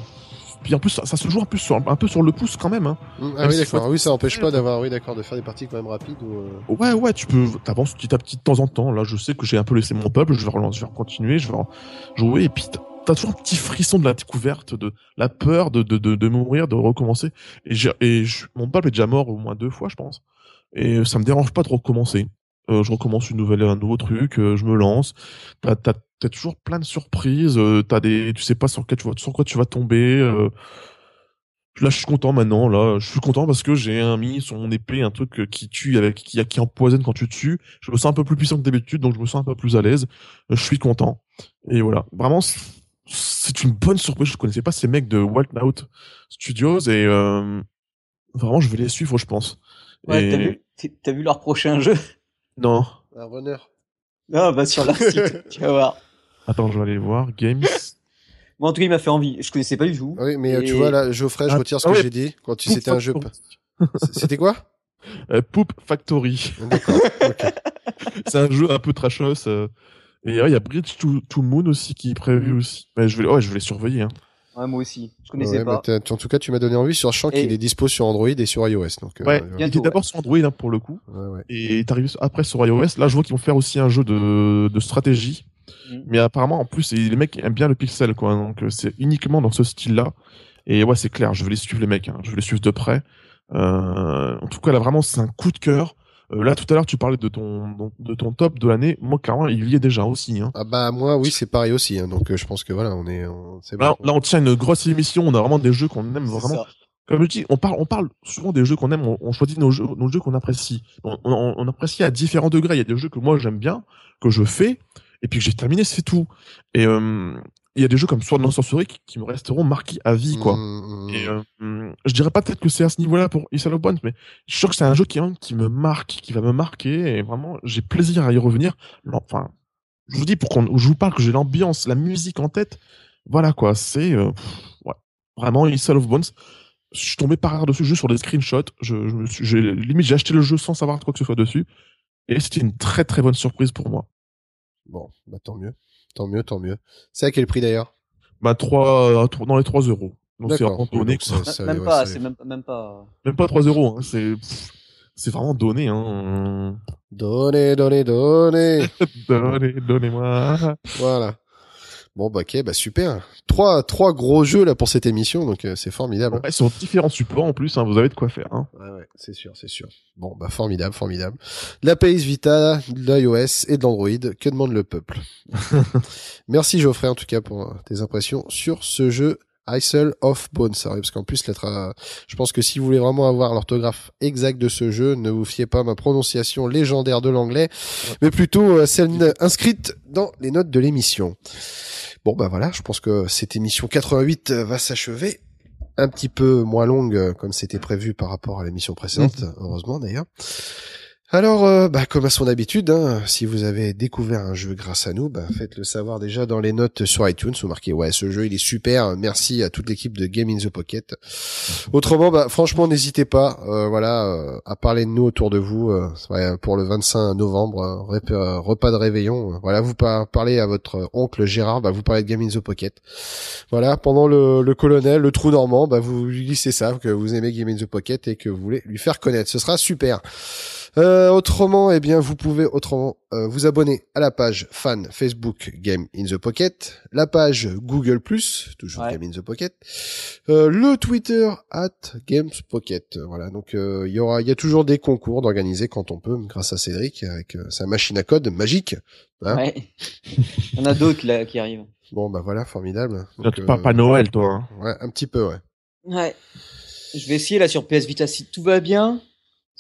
Puis en plus, ça, ça se joue un peu sur un peu sur le pouce quand même. Hein. Mhm. Ah Même oui, si d'accord. faut- Oui, ça empêche pas d'avoir, oui, d'accord, de faire des parties quand même rapides ou. euh, Ouais, ouais, tu peux, t'avances petit à petit de temps en temps. Là, je sais que j'ai un peu laissé mon peuple, je vais relancer, je vais continuer, je vais jouer, et puis t'as- toujours un petit frisson de la découverte, de la peur de, de, de, de mourir, de recommencer. Et, et mon peuple est déjà mort au moins deux fois, je pense. Et ça me dérange pas de recommencer. Euh, je recommence une nouvelle, un nouveau truc, euh, je me lance. T'as, t'as, t'as toujours plein de surprises, euh, t'as des, tu sais pas sur, quel, tu vas- sur quoi tu vas tomber. euh, Là, je suis content maintenant. Là, je suis content parce que j'ai un mis sur mon épée un truc euh, qui tue avec qui, qui empoisonne quand tu tues. Je me sens un peu plus puissant que d'habitude, donc je me sens un peu plus à l'aise. Euh, Je suis content. Et voilà, vraiment, c'est une bonne surprise. Je connaissais pas ces mecs de Wild Out Studios et euh, vraiment, je vais les suivre, je pense. Ouais, Et- t'as vu, t'as vu leur prochain jeu? Non, Un runner. Ah, bah sur leur site, tu vas voir. Attends, je vais aller voir. Games. Moi, en tout cas, il m'a fait envie. Je connaissais pas du tout. Oui, mais euh, tu vois là, Geoffrey, je Ah, retire ce ah que ouais. j'ai dit quand tu c'était un jeu. C'était quoi? Euh, Poop Factory. D'accord. c'est un jeu un peu trashos. euh, Et ouais, il y a Bridge to, to Moon aussi qui est prévu aussi. Mais je vais, ouais, je vais les surveiller. Hein. Ouais, moi aussi. Je connaissais Ouais, pas. bah, t'as- en tout cas, tu m'as donné envie sur Champ Et- qu'il est dispo sur Android et sur iOS. Donc, euh, Ouais, il était d'abord sur Android hein, pour le coup. Ouais, ouais. et est arrivé après sur iOS. Là, je vois qu'ils vont faire aussi un jeu de, de stratégie. Mhm. Mais apparemment, en plus, les mecs aiment bien le pixel, quoi. Donc, euh, c'est uniquement dans ce style-là. Et ouais, c'est clair, je vais les suivre, les mecs. hein. Je vais les suivre de près. Euh, en tout cas, là, vraiment, c'est un coup de cœur. Euh, là, tout à l'heure, tu parlais de ton, de ton top de l'année. Moi, carrément, il y est déjà aussi. Hein. Ah bah moi, oui, c'est pareil aussi. hein. Donc, euh, je pense que voilà, on est, on- c'est bon. Là, on tient une grosse émission. On a vraiment des jeux qu'on aime vraiment. ça. Comme je dis, on parle, on parle souvent des jeux qu'on aime, on, on choisit nos jeux, nos jeux qu'on apprécie. On, on- on apprécie à différents degrés. Il y a des jeux que moi j'aime bien, que je fais, et puis que j'ai terminé, c'est tout. Et euh, il y a des jeux comme Sword and Sorcery qui, qui me resteront marqués à vie, quoi. Mmh, Et euh, je dirais pas peut-être que c'est à ce niveau-là pour Isle of Bones, mais je suis sûr que c'est un jeu qui, hein, qui me marque, qui va me marquer, et vraiment, j'ai plaisir à y revenir. Enfin, je vous dis, pour qu'on, je vous parle que j'ai l'ambiance, la musique en tête, voilà quoi, c'est, euh, ouais, vraiment Isle of Bones. Je suis tombé par hasard dessus, juste sur des screenshots. Je, je j'ai, limite, j'ai acheté le jeu sans savoir quoi que ce soit dessus. Et c'était une très très bonne surprise pour moi. Bon, bah tant mieux, tant mieux, tant mieux. C'est à quel prix d'ailleurs? Bah, trois, trois- dans les 3 euros. Donc c'est vraiment donné. Donc, ça- même ouais, pas, c'est même, même pas. Même pas 3 euros. Hein. C'est c'est vraiment donné. Hein. Donnez, donnez, donnez. Donnez, donnez-moi. voilà. Bon, bah, ok, bah, super. Trois, trois gros jeux, là, pour cette émission, donc euh, c'est formidable. Ouais, sur différents supports en plus. Hein. Vous avez de quoi faire. Hein. Ouais, ouais, c'est sûr, c'est sûr. Bon, bah, formidable, formidable. La PS Vita, de l'iOS et de l'Android. Que demande le peuple? Merci Geoffrey, en tout cas, pour euh, tes impressions sur ce jeu. Isle of Bones, Ah parce qu'en plus, l'être, euh, je pense que si vous voulez vraiment avoir l'orthographe exacte de ce jeu, ne vous fiez pas à ma prononciation légendaire de l'anglais, mais plutôt euh, celle inscrite dans les notes de l'émission. Bon, bah voilà, je pense que cette émission 88 euh, va s'achever un petit peu moins longue comme c'était prévu par rapport à l'émission précédente, heureusement d'ailleurs. Alors, euh, bah, comme à son habitude, hein, si vous avez découvert un jeu grâce à nous, bah, faites-le savoir déjà dans les notes sur iTunes. Vous marquez ouais, ce jeu il est super. Merci à toute l'équipe de Game in the Pocket. Autrement, bah, franchement, n'hésitez pas, euh, voilà, euh, à parler de nous autour de vous euh, pour le 25 novembre, rep- euh, repas de réveillon. voilà, vous par- parlez à votre oncle Gérard, bah, vous parlez de Game in the Pocket. Voilà, pendant le, le colonel, le trou normand, bah, vous lui glissez ça, que vous aimez Game in the Pocket et que vous voulez lui faire connaître. Ce sera super. Euh, autrement, eh bien, vous pouvez autrement euh, vous abonner à la page fan Facebook Game in the Pocket, la page Google toujours Ouais. Game in the Pocket, euh, le Twitter at Games Pocket. Voilà, donc euh, il y aura, il y a toujours des concours d'organiser quand on peut, grâce à Cédric avec euh, sa machine à code magique. Hein Ouais. Il y en a d'autres là qui arrivent. Bon, bah voilà, formidable. Donc, tu euh, parles pas Noël, toi. Hein. Ouais, un petit peu, ouais. Ouais. Je vais essayer là sur PS Vita si tout va bien.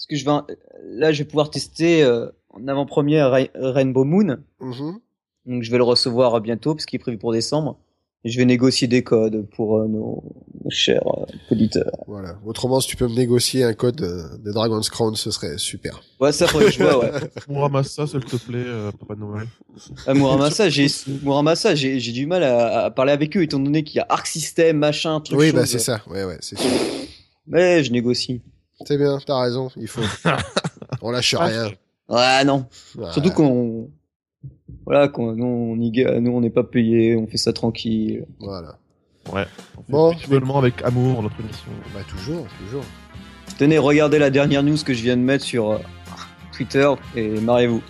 Parce que je vais, là, je vais pouvoir tester euh, en avant-première Ra- Rainbow Moon. Mhm. Donc je vais le recevoir bientôt parce qu'il est prévu pour décembre. Et je vais négocier des codes pour euh, nos, nos chers euh, auditeurs. Voilà. Autrement, si tu peux me négocier un code euh, de Dragon's Crown, ce serait super. Ouais, ça faudrait que je vois, ouais. Ça, s'il te plaît, euh, Papa Noël. À Muramasa, j'ai Muramasa, j'ai j'ai du mal à, à parler avec eux étant donné qu'il y a Arc System, machin, truc. Oui, bah chose. c'est ça. Ouais, ouais, c'est sûr. Mais je négocie. C'est bien, t'as raison, il faut. On lâche rien. Ouais, non. Surtout qu'on, voilà, qu'on, nous, on y ga- nous, on n'est pas payé, on fait ça tranquille. Voilà. Ouais. On fait Bon, avec amour notre émission. Bah toujours, toujours. Tenez, regardez la dernière news que je viens de mettre sur euh, Twitter et marrez-vous.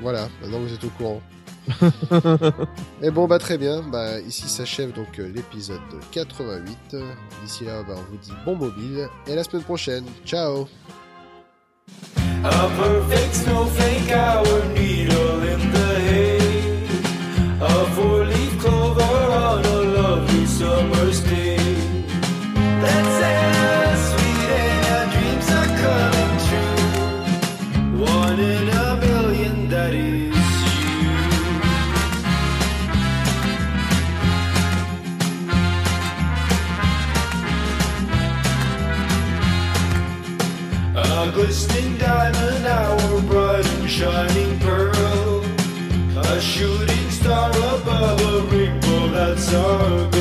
Voilà, maintenant vous êtes au courant. Et bon bah très bien, bah ici s'achève donc euh, l'épisode 88. D'ici là, bah, on vous dit bon mobile et à la semaine prochaine. Ciao. Shining pearl. A shooting star above a rainbow, that's our girl.